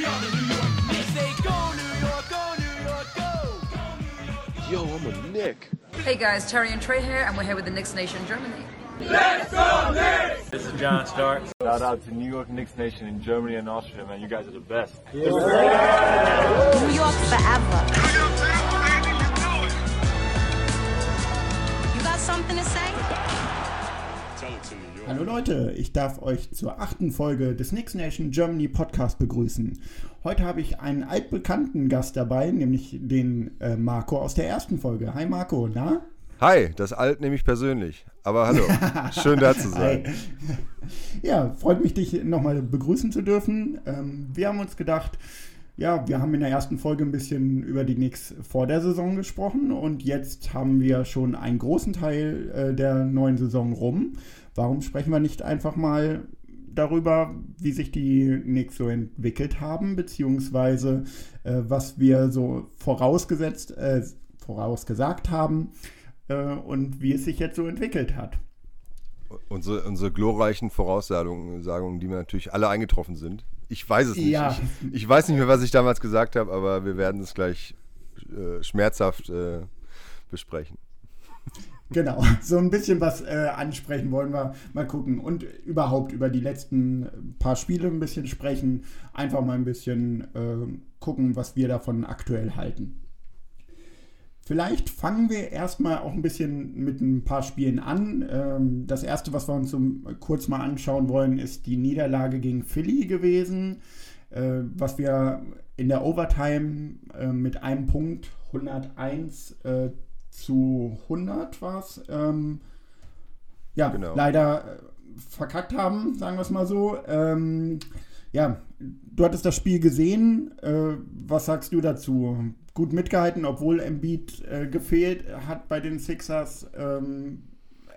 Yo, I'm a Nick. Hey guys, Terry and Trey here, and we're here with the Knicks Nation Germany. let's go This is John Stark. Shout out to New York Knicks Nation in Germany and Austria, man. You guys are the best. New York forever. Hallo Leute, ich darf euch zur achten Folge des Knicks Nation Germany Podcast begrüßen. Heute habe ich einen altbekannten Gast dabei, nämlich den äh, Marco aus der ersten Folge. Hi Marco, na? Hi, das Alt nehme ich persönlich. Aber hallo, schön da zu sein. Hi. Ja, freut mich, dich nochmal begrüßen zu dürfen. Ähm, wir haben uns gedacht, ja, wir haben in der ersten Folge ein bisschen über die Knicks vor der Saison gesprochen und jetzt haben wir schon einen großen Teil äh, der neuen Saison rum. Warum sprechen wir nicht einfach mal darüber, wie sich die Knicks so entwickelt haben, beziehungsweise äh, was wir so vorausgesetzt, äh, vorausgesagt haben äh, und wie es sich jetzt so entwickelt hat. Unsere, unsere glorreichen Voraussagungen, Sagungen, die mir natürlich alle eingetroffen sind. Ich weiß es nicht. Ja. Ich, ich weiß nicht mehr, was ich damals gesagt habe, aber wir werden es gleich äh, schmerzhaft äh, besprechen. Genau, so ein bisschen was äh, ansprechen wollen wir mal gucken und überhaupt über die letzten paar Spiele ein bisschen sprechen, einfach mal ein bisschen äh, gucken, was wir davon aktuell halten. Vielleicht fangen wir erstmal auch ein bisschen mit ein paar Spielen an. Ähm, das erste, was wir uns so kurz mal anschauen wollen, ist die Niederlage gegen Philly gewesen, äh, was wir in der Overtime äh, mit einem Punkt 101 äh, zu 100 war es. Ähm, ja, Genau. leider äh, verkackt haben, sagen wir es mal so. Ähm, ja, du hattest das Spiel gesehen. Äh, was sagst du dazu? Gut mitgehalten, obwohl Embiid äh, gefehlt hat bei den Sixers. Ähm,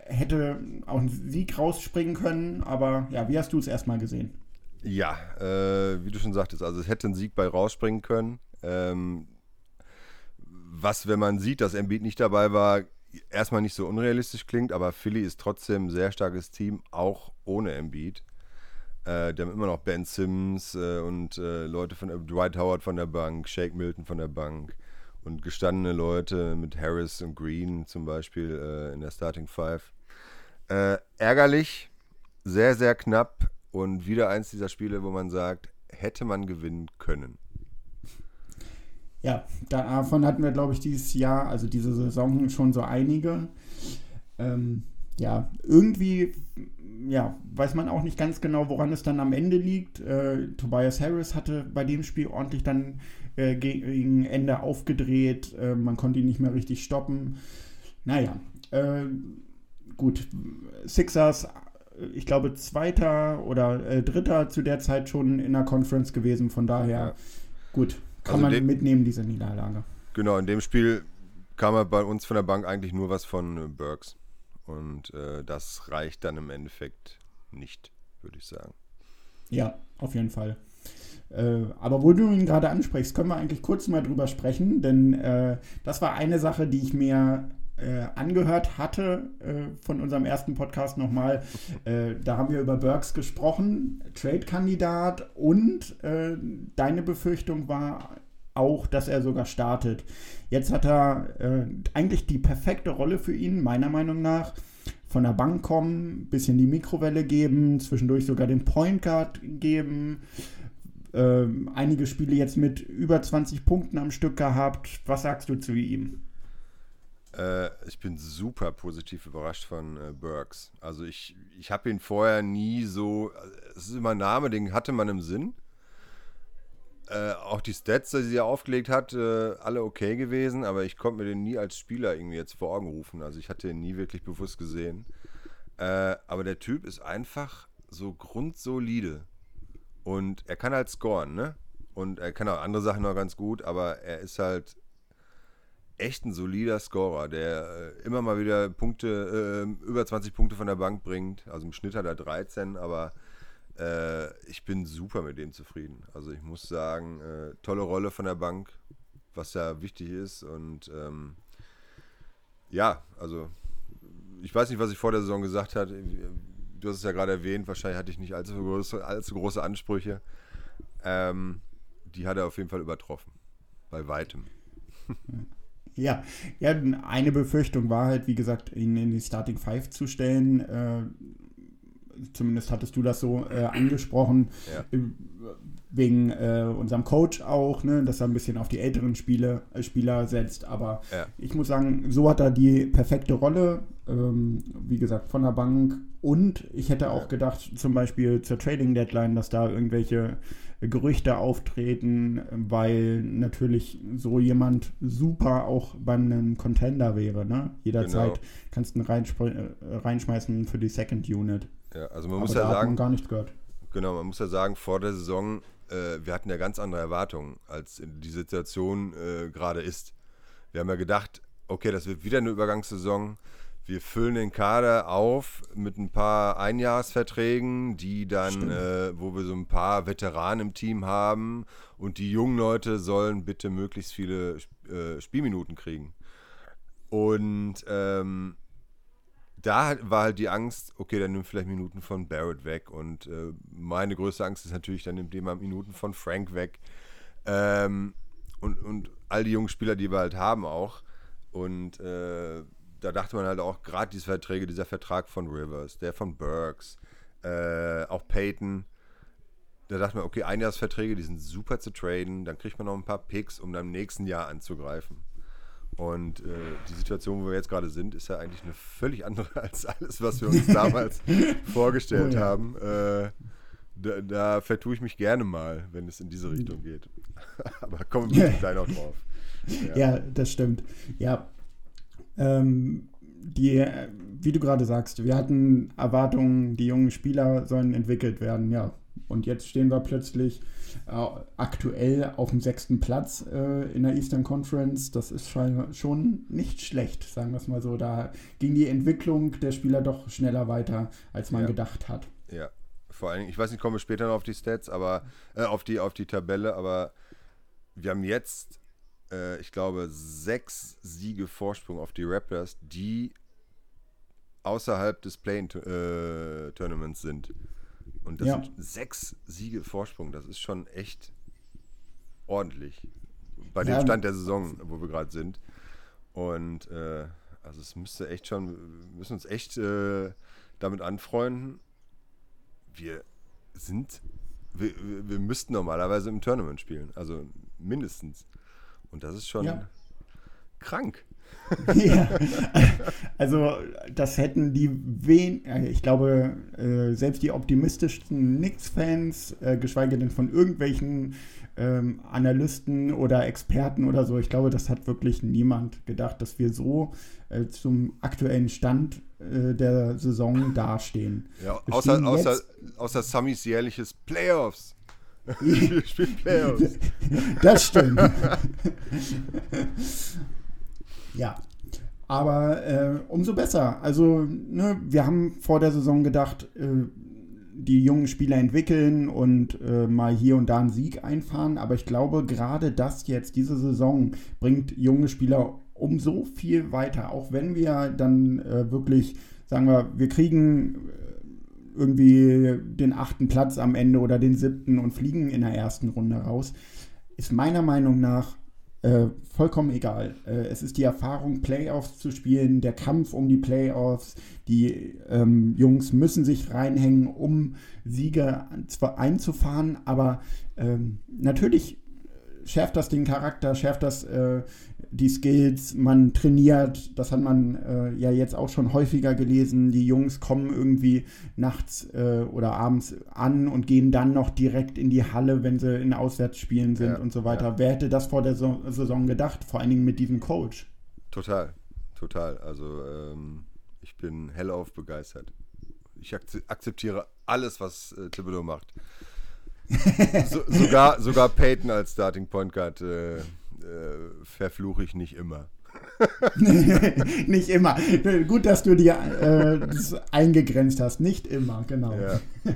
hätte auch ein Sieg rausspringen können, aber ja, wie hast du es erstmal gesehen? Ja, äh, wie du schon sagtest, also es hätte ein Sieg bei rausspringen können. Ähm, was, wenn man sieht, dass Embiid nicht dabei war, erstmal nicht so unrealistisch klingt, aber Philly ist trotzdem ein sehr starkes Team, auch ohne Embiid. Äh, die haben immer noch Ben Simmons äh, und äh, Leute von Dwight Howard von der Bank, Shake Milton von der Bank und gestandene Leute mit Harris und Green zum Beispiel äh, in der Starting Five. Äh, ärgerlich, sehr, sehr knapp und wieder eins dieser Spiele, wo man sagt, hätte man gewinnen können. Ja, davon hatten wir, glaube ich, dieses Jahr, also diese Saison schon so einige. Ähm, ja, irgendwie, ja, weiß man auch nicht ganz genau, woran es dann am Ende liegt. Äh, Tobias Harris hatte bei dem Spiel ordentlich dann äh, gegen Ende aufgedreht. Äh, man konnte ihn nicht mehr richtig stoppen. Naja, äh, gut. Sixers, äh, ich glaube, zweiter oder äh, dritter zu der Zeit schon in der Conference gewesen. Von daher, gut, kann Also man dem- mitnehmen, diese Niederlage. Genau, in dem Spiel kam er bei uns von der Bank eigentlich nur was von äh, Burks. Und äh, das reicht dann im Endeffekt nicht, würde ich sagen. Ja, auf jeden Fall. Äh, aber wo du ihn gerade ansprichst, können wir eigentlich kurz mal drüber sprechen, denn äh, das war eine Sache, die ich mir äh, angehört hatte äh, von unserem ersten Podcast nochmal. Äh, da haben wir über Burks gesprochen, Trade-Kandidat und äh, deine Befürchtung war auch, dass er sogar startet. Jetzt hat er äh, eigentlich die perfekte Rolle für ihn, meiner Meinung nach. Von der Bank kommen, bisschen die Mikrowelle geben, zwischendurch sogar den Point Guard geben. Ähm, einige Spiele jetzt mit über 20 Punkten am Stück gehabt. Was sagst du zu ihm? Äh, ich bin super positiv überrascht von äh, Burks. Also ich, ich habe ihn vorher nie so, es ist immer ein Name, den hatte man im Sinn. Äh, auch die Stats, die er aufgelegt hat, äh, alle okay gewesen, aber ich konnte mir den nie als Spieler irgendwie jetzt vor Augen rufen. Also ich hatte ihn nie wirklich bewusst gesehen. Äh, aber der Typ ist einfach so grundsolide. Und er kann halt scoren, ne? Und er kann auch andere Sachen noch ganz gut, aber er ist halt echt ein solider Scorer, der äh, immer mal wieder Punkte, äh, über 20 Punkte von der Bank bringt. Also im Schnitt hat er 13, aber äh, ich bin super mit dem zufrieden. Also ich muss sagen, äh, tolle Rolle von der Bank, was ja wichtig ist. Und ähm, ja, also ich weiß nicht, was ich vor der Saison gesagt habe. Du hast es ja gerade erwähnt, wahrscheinlich hatte ich nicht allzu große, allzu große Ansprüche. Ähm, die hat er auf jeden Fall übertroffen. Bei weitem. Ja, ja, eine Befürchtung war halt, wie gesagt, ihn in die Starting Five zu stellen. Äh, zumindest hattest du das so äh, angesprochen. Ja. Äh, Wegen äh, unserem Coach auch, ne, dass er ein bisschen auf die älteren Spiele, äh, Spieler setzt. Aber Ja. ich muss sagen, so hat er die perfekte Rolle. Ähm, wie gesagt, von der Bank. Und ich hätte auch gedacht, zum Beispiel zur Trading Deadline, dass da irgendwelche Gerüchte auftreten, weil natürlich so jemand super auch bei einem Contender wäre. Ne? Jederzeit Genau. kannst du ihn äh, reinschmeißen für die Second Unit. Ja, also man Aber muss ja hat man sagen, gar nichts gehört. genau, man muss ja sagen, vor der Saison, äh, wir hatten ja ganz andere Erwartungen, als die Situation äh, gerade ist. Wir haben ja gedacht, okay, das wird wieder eine Übergangssaison. Wir füllen den Kader auf mit ein paar Einjahresverträgen, die dann, äh, wo wir so ein paar Veteranen im Team haben und die jungen Leute sollen bitte möglichst viele äh, Spielminuten kriegen. Und ähm, da war halt die Angst, okay, dann nimmt vielleicht Minuten von Barrett weg. Und äh, meine größte Angst ist natürlich, dann nimmt jemand Minuten von Frank weg. Ähm, und, und all die jungen Spieler, die wir halt haben auch. Und äh, da dachte man halt auch, gerade diese Verträge, dieser Vertrag von Rivers, der von Burks, äh, auch Peyton, da dachte man, okay, Einjahresverträge, die sind super zu traden, dann kriegt man noch ein paar Picks, um dann im nächsten Jahr anzugreifen. Und äh, die Situation, wo wir jetzt gerade sind, ist ja eigentlich eine völlig andere als alles, was wir uns damals vorgestellt Oh ja. haben. Äh, da, da vertue ich mich gerne mal, wenn es in diese Richtung geht. Aber kommen wir gleich noch drauf. Ja, das stimmt. Ja. Ähm, die, wie du gerade sagst, wir hatten Erwartungen, die jungen Spieler sollen entwickelt werden, ja. Und jetzt stehen wir plötzlich äh, aktuell auf dem sechsten Platz äh, in der Eastern Conference. Das ist schon, schon nicht schlecht, sagen wir es mal so. Da ging die Entwicklung der Spieler doch schneller weiter, als man Ja. gedacht hat. Ja, vor allen Dingen, ich weiß nicht, kommen wir später noch auf die Stats, aber äh, auf die auf die Tabelle, aber wir haben jetzt, äh, ich glaube, sechs Siege Vorsprung auf die Raptors, die außerhalb des Play-In-Tournaments sind. Und das Ja. sind sechs Siege Vorsprung, das ist schon echt ordentlich. Bei dem Ja. Stand der Saison, wo wir gerade sind. Und äh, also es müsste echt schon, wir müssen uns echt äh, damit anfreunden. Wir sind, wir, wir- wir müssten normalerweise im Tournament spielen, also mindestens. Und das ist schon Ja. krank. ja, also das hätten die wen, äh, ich glaube, äh, selbst die optimistischsten Knicks-Fans, äh, geschweige denn von irgendwelchen ähm, Analysten oder Experten oder so, ich glaube, das hat wirklich niemand gedacht, dass wir so zum aktuellen Stand der Saison dastehen. Ja, außer, außer, außer Sammys jährliches Playoffs. wir spielen Playoffs. Das stimmt. ja. Aber äh, umso besser. Also, ne, wir haben vor der Saison gedacht, äh, die jungen Spieler entwickeln und äh, mal hier und da einen Sieg einfahren. Aber ich glaube, gerade das jetzt, diese Saison, bringt junge Spieler um so viel weiter. Auch wenn wir dann äh, wirklich, sagen wir, wir kriegen irgendwie den achten Platz am Ende oder den siebten und fliegen in der ersten Runde raus, ist meiner Meinung nach äh, vollkommen egal. Äh, es ist die Erfahrung, Playoffs zu spielen, der Kampf um die Playoffs. Die ähm, Jungs müssen sich reinhängen, um Siege zwar einzufahren, aber ähm, natürlich schärft das den Charakter, schärft das äh, die Skills, man trainiert, das hat man äh, ja jetzt auch schon häufiger gelesen. Die Jungs kommen irgendwie nachts äh, oder abends an und gehen dann noch direkt in die Halle, wenn sie in Auswärtsspielen sind Ja, und so weiter. ja. Wer hätte das vor der so Saison gedacht? Vor allen Dingen mit diesem Coach. Total, total. Also ähm, ich bin hellauf begeistert. Ich akze- akzeptiere alles, was äh, Thibodeau macht. so, sogar, sogar Peyton als Starting Point Guard äh, äh, verfluche ich nicht immer. Nicht immer. Gut, dass du dir äh, das eingegrenzt hast. Nicht immer, genau. Ja.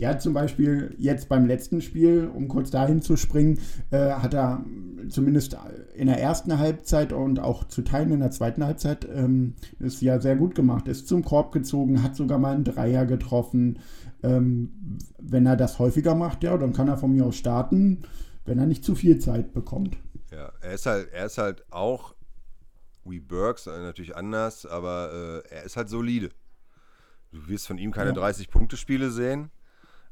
Ja, zum Beispiel jetzt beim letzten Spiel, um kurz dahin zu springen, äh, hat er zumindest in der ersten Halbzeit und auch zu Teilen in der zweiten Halbzeit ähm, ist ja sehr gut gemacht. Ist zum Korb gezogen, hat sogar mal einen Dreier getroffen. Ähm, wenn er das häufiger macht, ja, dann kann er von mir aus starten, wenn er nicht zu viel Zeit bekommt. Ja, er ist halt, er ist halt auch wie Burks, äh, natürlich anders, aber äh, er ist halt solide. Du wirst von ihm keine Ja. 30-Punkte-Spiele sehen,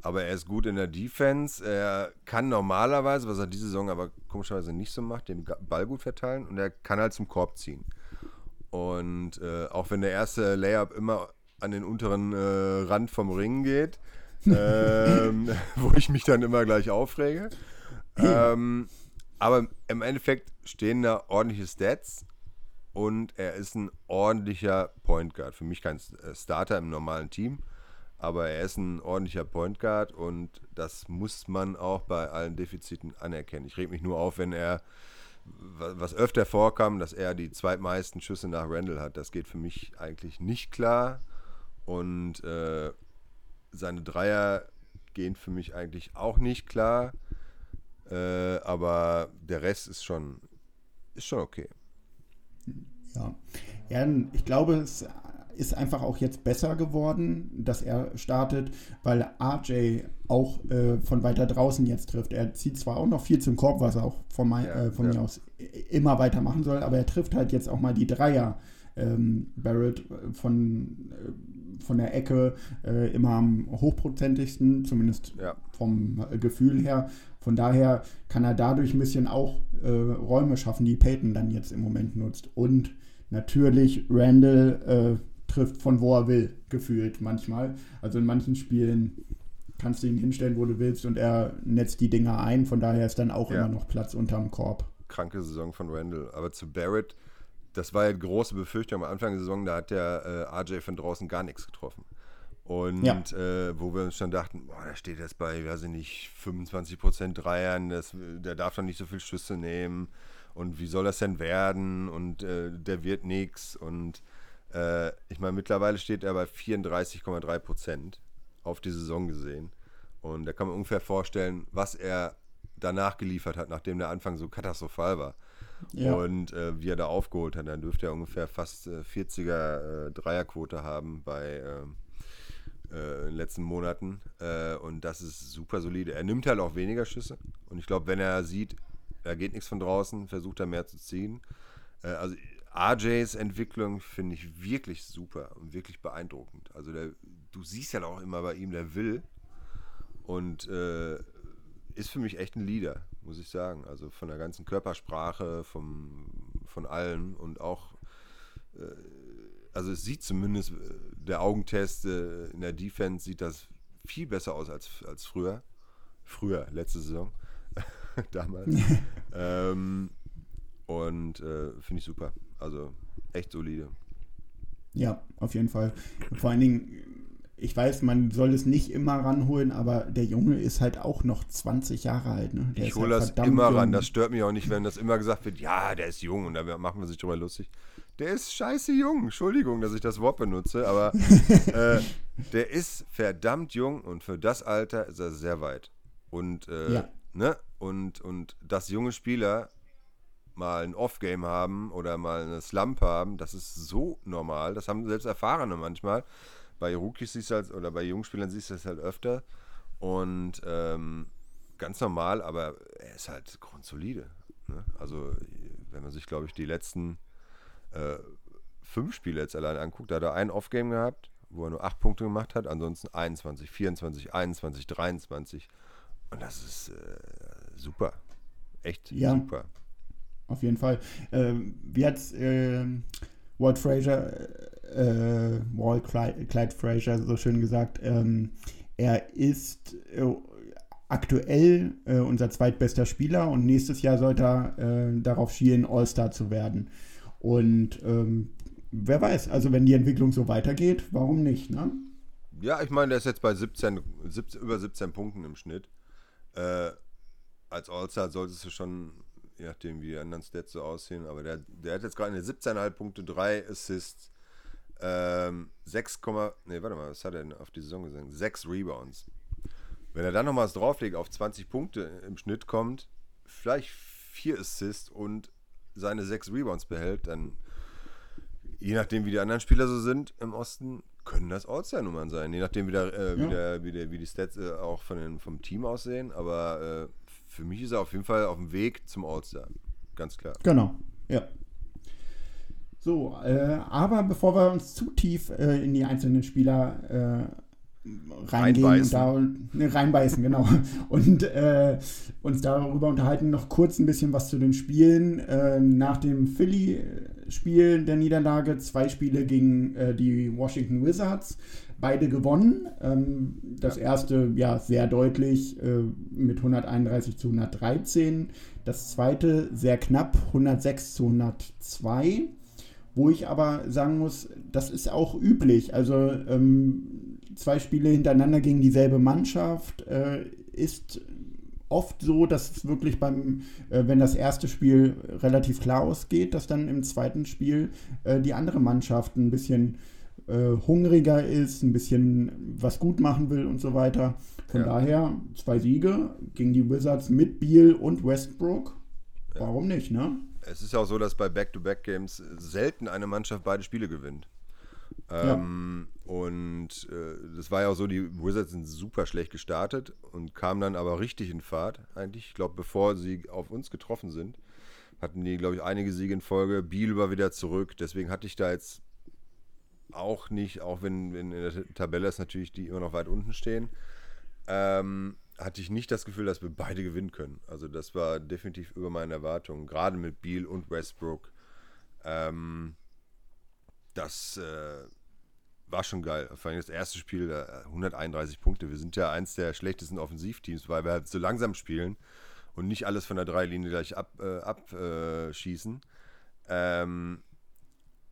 aber er ist gut in der Defense. Er kann normalerweise, was er diese Saison aber komischerweise nicht so macht, den Ball gut verteilen und er kann halt zum Korb ziehen. Und äh, auch wenn der erste Layup immer an den unteren äh, Rand vom Ring geht, ähm, wo ich mich dann immer gleich aufrege. Ähm, aber im Endeffekt stehen da ordentliche Stats und er ist ein ordentlicher Point Guard. Für mich kein äh, Starter im normalen Team, aber er ist ein ordentlicher Point Guard und das muss man auch bei allen Defiziten anerkennen. Ich reg mich nur auf, wenn er, wa- was öfter vorkam, dass er die zweitmeisten Schüsse nach Randall hat. Das geht für mich eigentlich nicht klar und äh, seine Dreier gehen für mich eigentlich auch nicht klar. Äh, aber der Rest ist schon, ist schon okay. Ja. ja, ich glaube, es ist einfach auch jetzt besser geworden, dass er startet, weil RJ auch äh, von weiter draußen jetzt trifft. Er zieht zwar auch noch viel zum Korb, was er auch von, mein, Ja, äh, von ja. mir aus immer weiter machen soll, aber er trifft halt jetzt auch mal die Dreier. Ähm, Barrett äh, von, äh, von der Ecke äh, immer am hochprozentigsten, zumindest Ja. vom Gefühl her. Von daher kann er dadurch ein bisschen auch äh, Räume schaffen, die Peyton dann jetzt im Moment nutzt. Und natürlich Randall äh, trifft von wo er will, gefühlt manchmal. Also in manchen Spielen kannst du ihn hinstellen, wo du willst und er netzt die Dinger ein. Von daher ist dann auch Ja. immer noch Platz unterm Korb. Kranke Saison von Randall. Aber zu Barrett, das war ja große Befürchtung am Anfang der Saison, da hat der äh, RJ von draußen gar nichts getroffen. Und Ja. äh, wo wir uns schon dachten, boah, da steht jetzt bei, weiß ich nicht, 25% Dreiern, das, der darf doch nicht so viel Schüsse nehmen. Und wie soll das denn werden? Und äh, der wird nix. Und äh, ich meine, mittlerweile steht er bei 34,3% auf die Saison gesehen. Und da kann man ungefähr vorstellen, was er danach geliefert hat, nachdem der Anfang so katastrophal war. Ja. Und äh, wie er da aufgeholt hat, dann dürfte er ungefähr fast äh, 40er äh, Dreierquote haben bei ähm, äh, in den letzten Monaten. Äh, und das ist super solide. Er nimmt halt auch weniger Schüsse. Und ich glaube, wenn er sieht, da geht nichts von draußen, versucht er mehr zu ziehen. Äh, also RJs Entwicklung finde ich wirklich super und wirklich beeindruckend. Also der, du siehst ja auch immer bei ihm, der will. Und äh, ist für mich echt ein Leader, muss ich sagen. Also von der ganzen Körpersprache, vom, von allem und auch, äh, also es sieht zumindest, äh, der Augentest äh, in der Defense sieht das viel besser aus als, als früher. Früher, letzte Saison, damals. ähm, und äh, finde ich super. Also echt solide. Ja, auf jeden Fall. Vor allen Dingen, ich weiß, man soll es nicht immer ranholen, aber der Junge ist halt auch noch 20 Jahre alt. Ne? Ich hole halt das immer ran. jung. Das stört mich auch nicht, wenn das immer gesagt wird, ja, der ist jung und da machen wir sich drüber lustig. Der ist scheiße jung. Entschuldigung, dass ich das Wort benutze, aber äh, der ist verdammt jung und für das Alter ist er sehr weit. Und, äh, Ja. ne? und, und dass junge Spieler mal ein Off-Game haben oder mal eine Slump haben, das ist so normal. Das haben selbst Erfahrene manchmal. Bei Rookies siehst du halt, oder bei Jungspielern siehst du das halt öfter. Und ähm, ganz normal, aber er ist halt grundsolide. Ne? Also, wenn man sich, glaube ich, die letzten äh, fünf Spiele jetzt allein anguckt, da hat er ein Off-Game gehabt, wo er nur acht Punkte gemacht hat, ansonsten 21, 24, 21, 23. Und das ist äh, super. Echt Ja. super. Auf jeden Fall. Ähm, wie hat äh, Walt Frazier, äh, Walt Clyde, Frazier so schön gesagt, ähm, er ist äh, aktuell äh, unser zweitbester Spieler und nächstes Jahr sollte er äh, darauf schielen, All-Star zu werden. Und ähm, wer weiß, also wenn die Entwicklung so weitergeht, warum nicht, ne? Ja, ich meine, der ist jetzt bei 17, 17 über 17 Punkten im Schnitt. Äh, als All-Star solltest du schon, je nachdem wie die anderen Stats so aussehen, aber der, der hat jetzt gerade eine 17,5 Punkte, 3 Assists, ähm, 6, nee, warte mal, was hat er denn auf die Saison gesagt? 6 Rebounds. Wenn er dann noch mal was drauflegt, auf 20 Punkte im Schnitt kommt, vielleicht 4 Assists und seine 6 Rebounds behält, dann je nachdem, wie die anderen Spieler so sind im Osten, können das All-Star-Nummern sein, je nachdem, wie, der, äh, wie, Ja. der, wie, der, wie die Stats äh, auch von den, vom Team aussehen. Aber äh, für mich ist er auf jeden Fall auf dem Weg zum All-Star. Ganz klar. Genau, ja. So, äh, aber bevor wir uns zu tief äh, in die einzelnen Spieler äh, reingehen und da ne, reinbeißen, genau. Und äh, uns darüber unterhalten, noch kurz ein bisschen was zu den Spielen. Äh, nach dem Philly-Spiel der Niederlage, zwei Spiele gegen äh, die Washington Wizards, beide gewonnen. Ähm, das erste, ja, sehr deutlich äh, mit 131 zu 113. Das zweite sehr knapp, 106 zu 102. Wo ich aber sagen muss, das ist auch üblich. Also ähm, zwei Spiele hintereinander gegen dieselbe Mannschaft äh, ist oft so, dass es wirklich beim, äh, wenn das erste Spiel relativ klar ausgeht, dass dann im zweiten Spiel äh, die andere Mannschaft ein bisschen äh, hungriger ist, ein bisschen was gut machen will und so weiter. Von Ja. daher zwei Siege gegen die Wizards mit Beal und Westbrook. Warum nicht, ne? Es ist ja auch so, dass bei Back-to-Back-Games selten eine Mannschaft beide Spiele gewinnt. Ähm, Und äh, das war ja auch so, die Wizards sind super schlecht gestartet und kamen dann aber richtig in Fahrt eigentlich. Ich glaube, bevor sie auf uns getroffen sind, hatten die, glaube ich, einige Siege in Folge. Biel war wieder zurück. Deswegen hatte ich da jetzt auch nicht, auch wenn, wenn in der Tabelle ist natürlich die immer noch weit unten stehen, ähm, hatte ich nicht das Gefühl, dass wir beide gewinnen können. Also das war definitiv über meine Erwartungen, gerade mit Beal und Westbrook. Ähm, das äh, war schon geil. Vor allem das erste Spiel, äh, 131 Punkte. Wir sind ja eins der schlechtesten Offensivteams, weil wir halt so langsam spielen und nicht alles von der Dreilinie gleich abschießen. Ab, äh, schießen. ähm,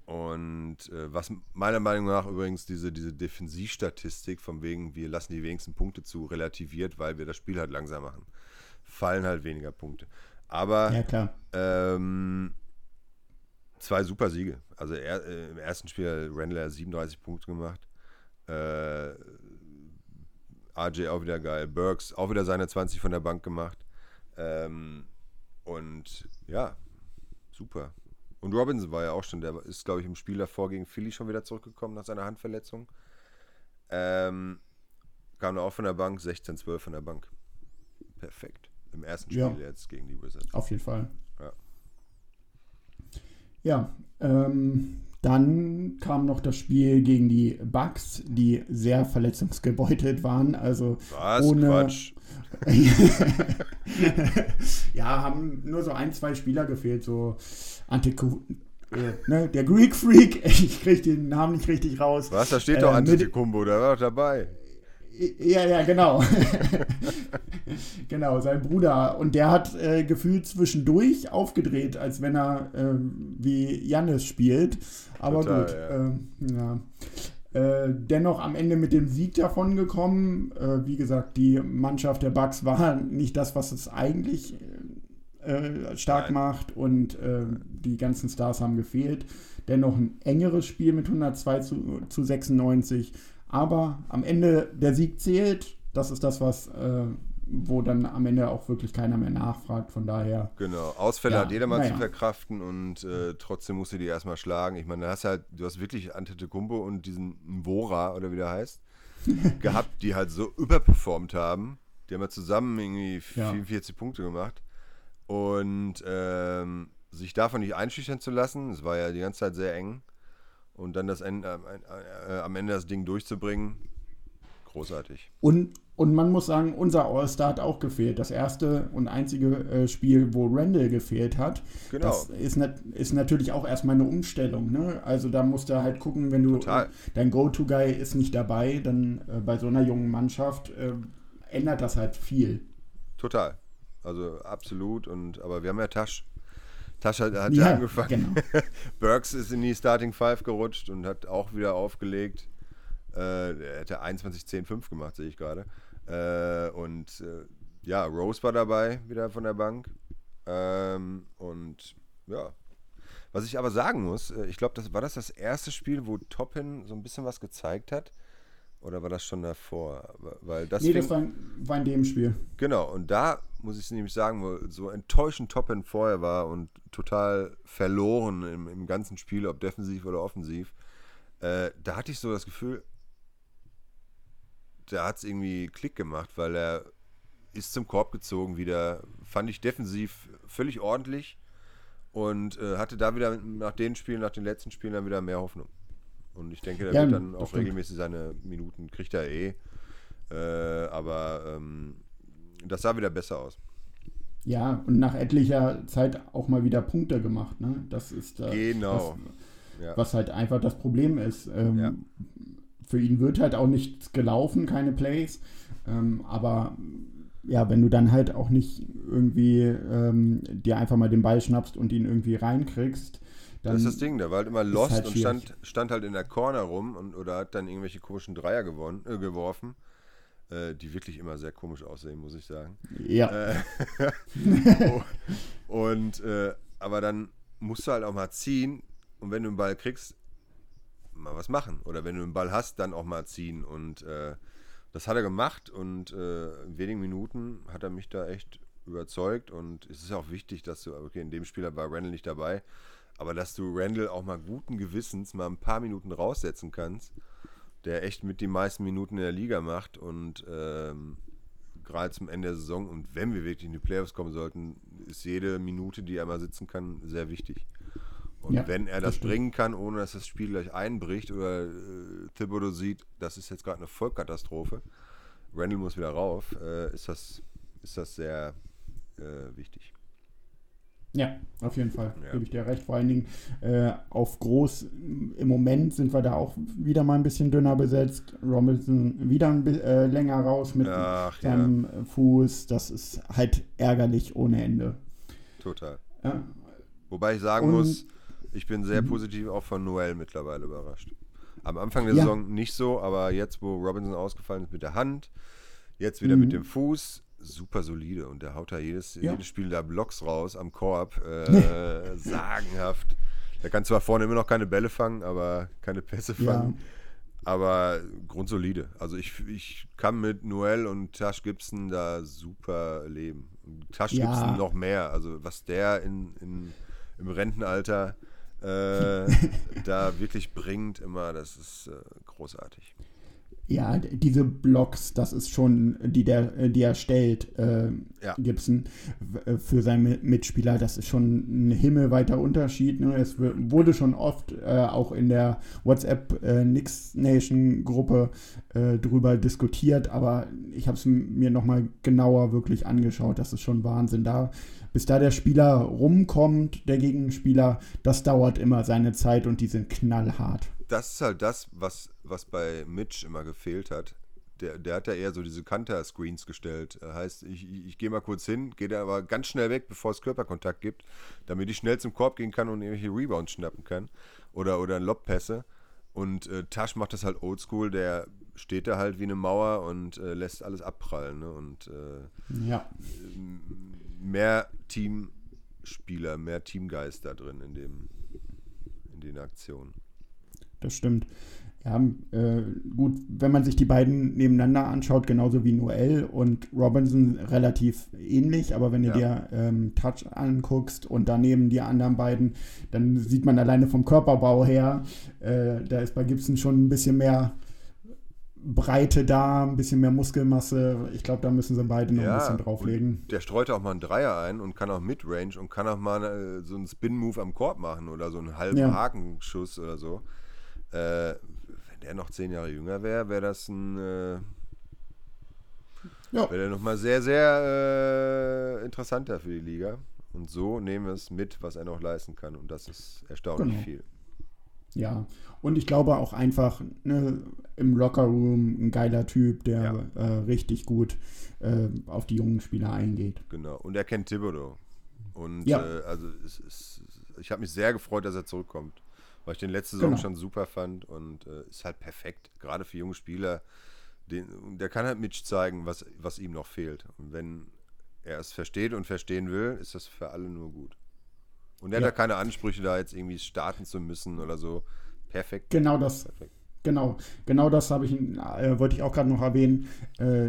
und äh, was meiner Meinung nach übrigens diese, diese Defensivstatistik, von wegen, wir lassen die wenigsten Punkte zu, relativiert, weil wir das Spiel halt langsam machen. Fallen halt weniger Punkte. Aber Ja, ähm, zwei super Siege. Also er, äh, im ersten Spiel hat Randall 37 Punkte gemacht. Äh, RJ auch wieder geil. Burks auch wieder seine 20 von der Bank gemacht. Ähm, und ja, super. Und Robinson war ja auch schon, der ist, glaube ich, im Spiel davor gegen Philly schon wieder zurückgekommen nach seiner Handverletzung. Ähm, kam da auch von der Bank, 16-12 von der Bank. Perfekt. Im ersten Spiel Ja. jetzt gegen die Wizards. Auf jeden Fall. Ja. Ja, ähm, dann kam noch das Spiel gegen die Bucks, die sehr verletzungsgebeutelt waren. Also Was? ohne. Quatsch. ja, haben nur so ein, zwei Spieler gefehlt, so Antiku. Äh, ne, der Greek Freak, ich krieg den Namen nicht richtig raus. Was? Da steht Äh, doch Antetokounmpo, der war doch dabei. Ja, ja, genau. genau, sein Bruder. Und der hat äh, gefühlt zwischendurch aufgedreht, als wenn er ähm, wie Jannis spielt. Aber Total, gut, ja. ähm, ja. Äh, dennoch am Ende mit dem Sieg davon gekommen. Äh, wie gesagt, die Mannschaft der Bucks war nicht das, was es eigentlich äh, stark Nein. macht und äh, die ganzen Stars haben gefehlt. Dennoch ein engeres Spiel mit 102 zu, zu 96. Aber am Ende der Sieg zählt. Das ist das, was äh, wo dann am Ende auch wirklich keiner mehr nachfragt. Von daher. Genau. Ausfälle Ja, hat jeder mal naja. zu verkraften und äh, trotzdem musst du die erstmal schlagen. Ich meine, da hast du halt, du hast wirklich Antetokounmpo und diesen Mbora oder wie der heißt, gehabt, die halt so überperformt haben. Die haben ja zusammen irgendwie Ja. 44 Punkte gemacht. Und ähm, sich davon nicht einschüchtern zu lassen, es war ja die ganze Zeit sehr eng. Und dann das Ende, äh, äh, am Ende das Ding durchzubringen, großartig. Und, und man muss sagen, unser All-Star hat auch gefehlt. Das erste und einzige äh, Spiel, wo Randall gefehlt hat. Genau. Das ist, nat ist natürlich auch erstmal eine Umstellung. Ne? Also da musst du halt gucken, wenn du Total. dein Go-To-Guy ist nicht dabei, dann äh, bei so einer jungen Mannschaft äh, ändert das halt viel. Total. Also absolut. Und aber wir haben ja Tasch. Tasch hat, hat Ja, ja, angefangen. genau. Burks ist in die Starting Five gerutscht und hat auch wieder aufgelegt. Äh, er hätte 21-10-5 gemacht, sehe ich gerade. Äh, und äh, ja, Rose war dabei, wieder von der Bank. Ähm, und ja. Was ich aber sagen muss, äh, ich glaube, das war das das erste Spiel, wo Toppin so ein bisschen was gezeigt hat. Oder war das schon davor? Weil das Nee, fing- das war, war in dem Spiel. Genau, und da muss ich nämlich sagen, wo so enttäuschend Toppen vorher war und total verloren im, im ganzen Spiel, ob defensiv oder offensiv, äh, da hatte ich so das Gefühl, da hat es irgendwie Klick gemacht, weil er ist zum Korb gezogen wieder, fand ich defensiv völlig ordentlich und äh, hatte da wieder nach den Spielen, nach den letzten Spielen dann wieder mehr Hoffnung. Und ich denke, der Ja, wird dann auch stimmt. regelmäßig seine Minuten, kriegt er eh. Äh, aber ähm, das sah wieder besser aus. Ja, und nach etlicher Zeit auch mal wieder Punkte gemacht. Ne? Das ist äh, Genau. das, Ja. was halt einfach das Problem ist. Ähm, Ja. Für ihn wird halt auch nichts gelaufen, keine Plays. Ähm, aber ja, wenn du dann halt auch nicht irgendwie ähm, dir einfach mal den Ball schnappst und ihn irgendwie reinkriegst, dann Das ist das Ding, der war halt immer lost halt und stand, stand halt in der Corner rum und, oder hat dann irgendwelche komischen Dreier gewonnen, äh, geworfen, äh, die wirklich immer sehr komisch aussehen, muss ich sagen. ja, Und äh, aber dann musst du halt auch mal ziehen und wenn du einen Ball kriegst, mal was machen. Oder wenn du einen Ball hast, dann auch mal ziehen. Und äh, das hat er gemacht und äh, in wenigen Minuten hat er mich da echt überzeugt. Und es ist auch wichtig, dass du, okay, in dem Spiel war Randall nicht dabei, aber dass du Randall auch mal guten Gewissens mal ein paar Minuten raussetzen kannst, der echt mit die meisten Minuten in der Liga macht und ähm, gerade zum Ende der Saison und wenn wir wirklich in die Playoffs kommen sollten, ist jede Minute, die er mal sitzen kann, sehr wichtig. Und Ja, wenn er das das stimmt. bringen kann, ohne dass das Spiel gleich einbricht oder äh, Thibodeau sieht, das ist jetzt gerade eine Vollkatastrophe, Randall muss wieder rauf, äh, ist, das, ist das sehr äh, wichtig. Ja, auf jeden Fall, Ja. gebe ich dir recht. Vor allen Dingen äh, auf groß, im Moment sind wir da auch wieder mal ein bisschen dünner besetzt. Robinson wieder ein äh, länger raus mit Ach, ja. seinem Fuß. Das ist halt ärgerlich ohne Ende. Total. Ja, Wobei ich sagen Und- Mhm. muss, ich bin sehr positiv auch von Noel mittlerweile überrascht. Am Anfang der. Saison nicht so, aber jetzt, wo Robinson ausgefallen ist mit der Hand, jetzt wieder Mhm. mit dem Fuß, super solide. Und der haut da jedes, Ja. jedes Spiel da Blocks raus am Korb. Äh, sagenhaft. Der kann zwar vorne immer noch keine Bälle fangen, aber keine Pässe Ja. fangen. Aber grundsolide. Also ich, ich kann mit Noel und Tash Gibson da super leben. Tash Ja. Gibson noch mehr. Also was der in, in, im Rentenalter äh, da wirklich bringt, immer, das ist äh, großartig. Ja, diese Blocks, das ist schon, die, der, die er stellt, äh, Ja. Gibson, äh, für seinen Mi- Mitspieler, das ist schon ein himmelweiter Unterschied. Ne? Es wurde schon oft äh, auch in der WhatsApp äh, Nix Nation Gruppe äh, drüber diskutiert, aber ich habe es mir nochmal genauer wirklich angeschaut. Das ist schon Wahnsinn. Da, bis da der Spieler rumkommt, der Gegenspieler, das dauert immer seine Zeit und die sind knallhart. Das ist halt das, was, was bei Mitch immer gefehlt hat. Der, der hat ja eher so diese Kanter-Screens gestellt. Äh, Heißt, ich, ich, ich gehe mal kurz hin, gehe da aber ganz schnell weg, bevor es Körperkontakt gibt, damit ich schnell zum Korb gehen kann und irgendwelche Rebounds schnappen kann. Oder, oder Lobpässe. Und äh, Tasch macht das halt oldschool, der steht da halt wie eine Mauer und äh, lässt alles abprallen. Ne? Und äh, Ja. mehr Teamspieler, mehr Teamgeist da drin in dem in den Aktionen. Das stimmt. Ja, äh, gut, wenn man sich die beiden nebeneinander anschaut, genauso wie Noel und Robinson relativ ähnlich, aber wenn du Ja. dir ähm, Touch anguckst und daneben die anderen beiden, dann sieht man alleine vom Körperbau her, äh, da ist bei Gibson schon ein bisschen mehr Breite da, ein bisschen mehr Muskelmasse. Ich glaube, da müssen sie beide noch ein bisschen drauflegen. Der streut auch mal einen Dreier ein und kann auch Midrange und kann auch mal äh, so einen Spin-Move am Korb machen oder so einen halben Ja. Hakenschuss oder so. Äh, wenn der noch zehn Jahre jünger wäre, wäre das ein. Äh, Ja. wäre der nochmal sehr, sehr äh, interessanter für die Liga. Und so nehmen wir es mit, was er noch leisten kann. Und das ist erstaunlich Genau. viel. Ja, und ich glaube auch einfach ne, im Lockerroom ein geiler Typ, der äh, richtig gut äh, auf die jungen Spieler eingeht. Genau. Und er kennt Thibodeau. Und Ja. äh, also es ist, ich habe mich sehr gefreut, dass er zurückkommt. Weil ich den letzte Saison Genau. schon super fand und äh, ist halt perfekt, gerade für junge Spieler. Den, der kann halt Mitch zeigen, was, was ihm noch fehlt. Und wenn er es versteht und verstehen will, ist das für alle nur gut. Und er Ja. hat da keine Ansprüche, da jetzt irgendwie starten zu müssen oder so. Perfekt. Genau das, Perfekt. Genau, genau das habe ich, äh, wollte ich auch gerade noch erwähnen. Äh,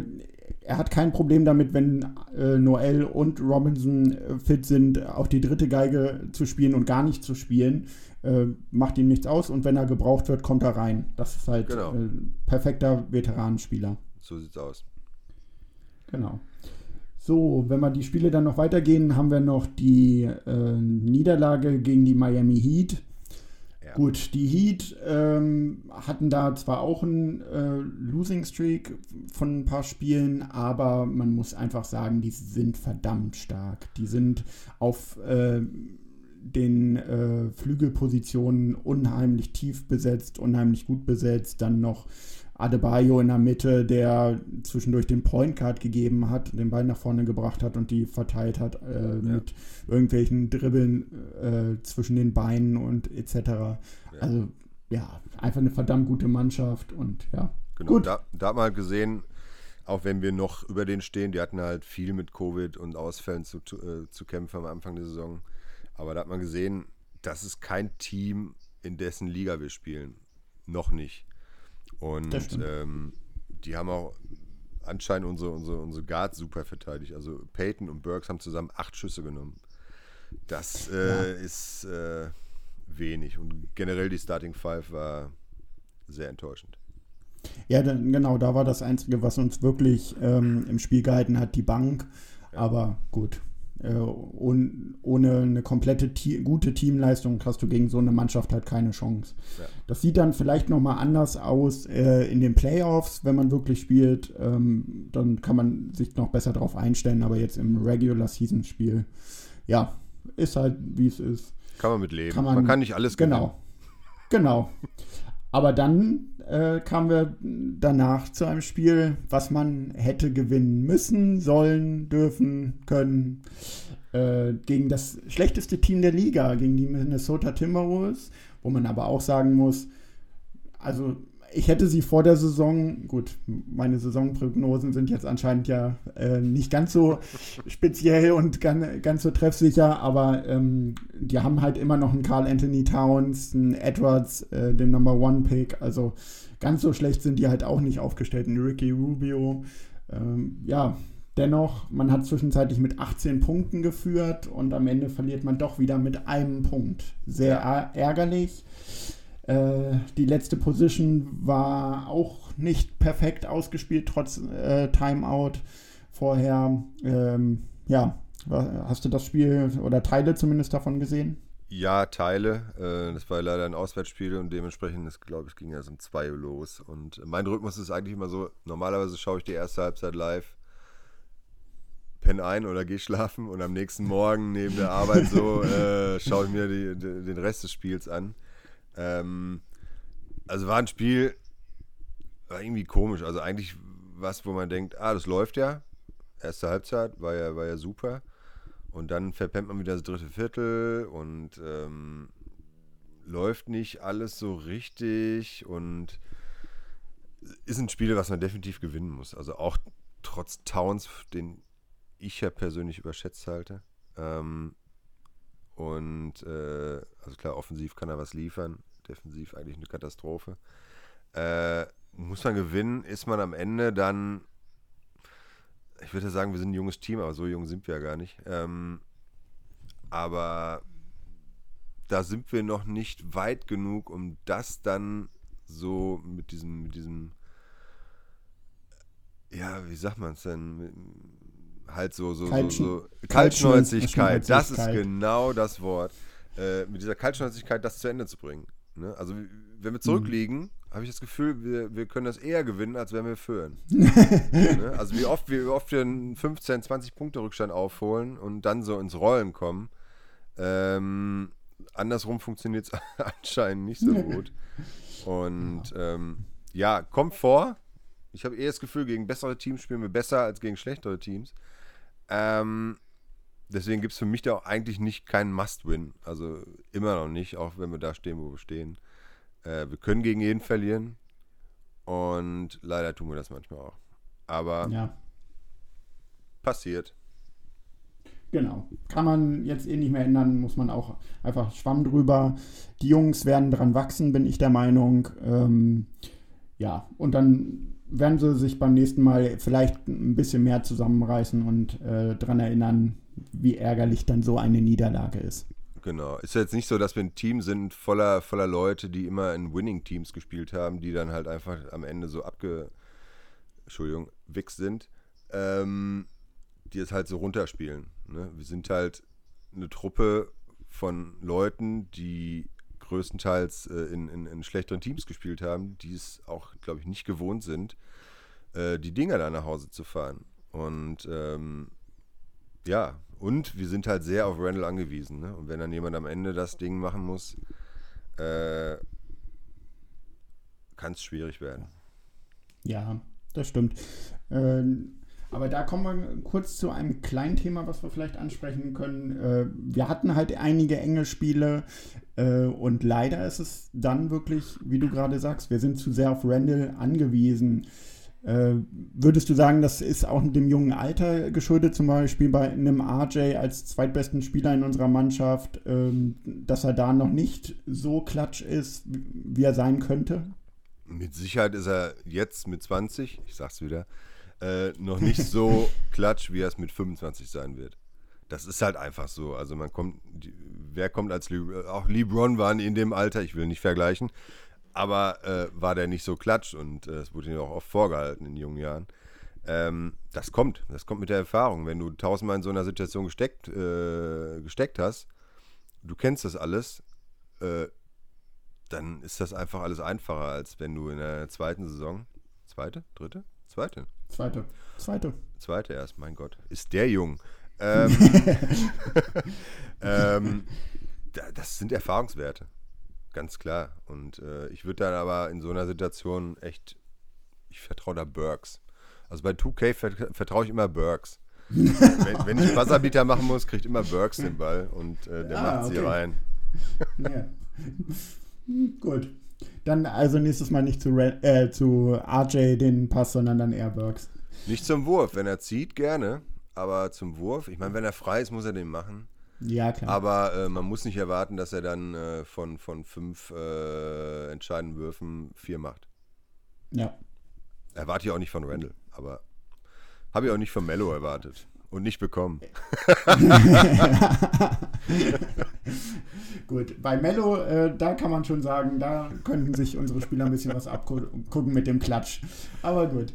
er hat kein Problem damit, wenn äh, Noel und Robinson äh, fit sind, auch die dritte Geige zu spielen und gar nicht zu spielen. Äh, macht ihm nichts aus und wenn er gebraucht wird, kommt er rein. Das ist halt Genau. äh, perfekter Veteranenspieler. so sieht's aus. Genau. So, wenn wir die Spiele dann noch weitergehen, haben wir noch die Niederlage gegen die Miami Heat. Gut, die Heat ähm, hatten da zwar auch einen äh, Losing Streak von ein paar Spielen, aber man muss einfach sagen, die sind verdammt stark. Die sind auf äh, den äh, Flügelpositionen unheimlich tief besetzt, unheimlich gut besetzt. Dann noch Adebayo in der Mitte, der zwischendurch den Point Guard gegeben hat, den Ball nach vorne gebracht hat und die verteilt hat äh, mit irgendwelchen Dribbeln äh, zwischen den Beinen und etc. Also ja, einfach eine verdammt gute Mannschaft und ja. Genau, Gut. Da, da hat man halt gesehen, auch wenn wir noch über den stehen, die hatten halt viel mit Covid und Ausfällen zu, äh, zu kämpfen am Anfang der Saison. Aber da hat man gesehen, das ist kein Team, in dessen Liga wir spielen. Noch nicht. Und ähm, die haben auch anscheinend unsere, unsere, unsere Guards super verteidigt. Also Peyton und Burks haben zusammen acht Schüsse genommen. Das äh, ist äh, wenig. Und generell die Starting Five war sehr enttäuschend. Ja, dann, genau, da war das Einzige, was uns wirklich ähm, im Spiel gehalten hat, die Bank. Aber gut, ohne eine komplette Te gute Teamleistung hast du gegen so eine Mannschaft halt keine Chance. Ja. Das sieht dann vielleicht nochmal anders aus äh, in den Playoffs, wenn man wirklich spielt. Ähm, dann kann man sich noch besser darauf einstellen, aber jetzt im Regular-Season-Spiel, ja, ist halt wie es ist. Kann man mit leben. Kann man, man- kann nicht alles Genau. Genau. Aber dann äh, kamen wir danach zu einem Spiel, was man hätte gewinnen müssen, sollen, dürfen, können. Äh, gegen das schlechteste Team der Liga, gegen die Minnesota Timberwolves, wo man aber auch sagen muss, also ich hätte sie vor der Saison, gut, meine Saisonprognosen sind jetzt anscheinend ja äh, nicht ganz so speziell und ganz, ganz so treffsicher, aber ähm, die haben halt immer noch einen Carl Anthony Towns, einen Edwards, äh, den Number One Pick, also ganz so schlecht sind die halt auch nicht aufgestellt, einen Ricky Rubio, ähm, ja. Dennoch, man hat zwischenzeitlich mit 18 Punkten geführt und am Ende verliert man doch wieder mit einem Punkt. Sehr ärgerlich. Äh, die letzte Position war auch nicht perfekt ausgespielt, trotz äh, Timeout vorher. Ähm, ja, hast du das Spiel oder Teile zumindest davon gesehen? Ja, Teile. Äh, das war leider ein Auswärtsspiel und dementsprechend, ist, glaube ich, ging ja so um 2 Uhr los. Und mein Rhythmus ist eigentlich immer so, normalerweise schaue ich die erste Halbzeit live, penne ein oder gehe schlafen und am nächsten Morgen neben der Arbeit so äh, schaue ich mir die, den Rest des Spiels an. Ähm, also war ein Spiel, war irgendwie komisch. Also eigentlich was, wo man denkt, ah, das läuft ja. Erste Halbzeit war ja, war ja super. Und dann verpennt man wieder das dritte Viertel und ähm, läuft nicht alles so richtig und ist ein Spiel, was man definitiv gewinnen muss. Also auch trotz Towns, den ich ja persönlich überschätzt halte. Ähm, und äh, also klar, offensiv kann er was liefern, defensiv eigentlich eine Katastrophe. Äh, muss man gewinnen, ist man am Ende dann ich würde sagen, wir sind ein junges Team, aber so jung sind wir ja gar nicht. Ähm, aber da sind wir noch nicht weit genug, um das dann so mit diesem, mit diesem, ja, wie sagt man es denn? Halt so, so, so, Kaltschn- so. Kaltschnäuzigkeit. Kaltschnäuzigkeit, das ist genau das Wort. Äh, mit dieser Kaltschnäuzigkeit das zu Ende zu bringen. Ne? Also, wenn wir zurückliegen, habe ich das Gefühl, wir, wir können das eher gewinnen, als wenn wir führen. Ne? Also wie oft, wir, wie oft wir einen 15, 20 Punkte Rückstand aufholen und dann so ins Rollen kommen. Ähm, andersrum funktioniert es anscheinend nicht so gut. Und ähm, ja, kommt vor. Ich habe eher das Gefühl, gegen bessere Teams spielen wir besser als gegen schlechtere Teams. Ähm, deswegen gibt es für mich da auch eigentlich nicht keinen Must-Win. Also immer noch nicht, auch wenn wir da stehen, wo wir stehen. Äh, wir können gegen jeden verlieren. Und leider tun wir das manchmal auch. Aber Ja, passiert. genau. Kann man jetzt eh nicht mehr ändern, muss man auch einfach Schwamm drüber. Die Jungs werden dran wachsen, bin ich der Meinung. Ähm, ja, und dann werden sie sich beim nächsten Mal vielleicht ein bisschen mehr zusammenreißen und äh, daran erinnern, wie ärgerlich dann so eine Niederlage ist. Genau. Ist ja jetzt nicht so, dass wir ein Team sind voller, voller Leute, die immer in Winning-Teams gespielt haben, die dann halt einfach am Ende so abge, Entschuldigung, Wix sind, ähm, die es halt so runterspielen. Ne? Wir sind halt eine Truppe von Leuten, die größtenteils äh, in, in, in schlechteren Teams gespielt haben, die es auch, glaube ich, nicht gewohnt sind, äh, die Dinger da nach Hause zu fahren. Und ähm, ja, und wir sind halt sehr auf Randall angewiesen. Ne? Und wenn dann jemand am Ende das Ding machen muss, äh, kann es schwierig werden. Ja, das stimmt. Ähm, aber da kommen wir kurz zu einem kleinen Thema, was wir vielleicht ansprechen können. Äh, wir hatten halt einige enge Spiele äh, und leider ist es dann wirklich, wie du gerade sagst, wir sind zu sehr auf Randall angewiesen. Äh, würdest du sagen, das ist auch dem jungen Alter geschuldet, zum Beispiel bei einem RJ als zweitbesten Spieler in unserer Mannschaft, ähm, dass er da noch nicht so klatsch ist, wie er sein könnte? Mit Sicherheit ist er jetzt mit 20, ich sag's wieder, äh, noch nicht so klatsch, wie er es mit 25 sein wird. Das ist halt einfach so. Also man kommt, die, wer kommt als Le auch LeBron waren in dem Alter, ich will nicht vergleichen, aber äh, war der nicht so klatsch und äh, es wurde ihm auch oft vorgehalten in jungen Jahren. Ähm, das kommt, das kommt mit der Erfahrung. Wenn du tausendmal in so einer Situation gesteckt, äh, gesteckt hast, du kennst das alles, äh, dann ist das einfach alles einfacher, als wenn du in der zweiten Saison, zweite, dritte, zweite, Zweite. Zweite. Zweite erst, mein Gott. Ist der jung? Ähm, ähm, das sind Erfahrungswerte. Ganz klar. Und äh, ich würde dann aber in so einer Situation echt, ich vertraue da Burks. Also bei 2K vertraue ich immer Burks. wenn, wenn, ich Buzzerbeater machen muss, kriegt immer Burks den Ball und äh, der ah, macht sie rein. ja. Gut. Dann also nächstes Mal nicht zu, äh, zu RJ den Pass, sondern dann eher Burks. Nicht zum Wurf. Wenn er zieht, gerne. Aber zum Wurf, ich meine, wenn er frei ist, muss er den machen. Ja, klar. Aber äh, man muss nicht erwarten, dass er dann äh, von, von fünf äh, entscheidenden Würfen vier macht. Ja. Erwarte ich auch nicht von Randall, aber habe ich auch nicht von Mello erwartet und nicht bekommen. Gut, bei Mello, äh, da kann man schon sagen, da könnten sich unsere Spieler ein bisschen was abgucken mit dem Klatsch. Aber gut.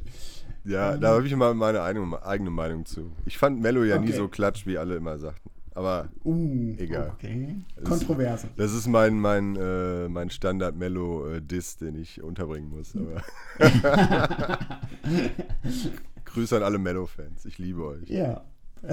Ja, ähm, da habe ich mal meine eigene, Meinung zu. Ich fand Mello ja okay. nie so klatsch, wie alle immer sagten. Aber uh, egal. Okay. Kontroverse. Das ist, das ist mein, mein, äh, mein Standard-Mello-Diss, den ich unterbringen muss. Aber Grüße an alle Mello-Fans. Ich liebe euch. Ja.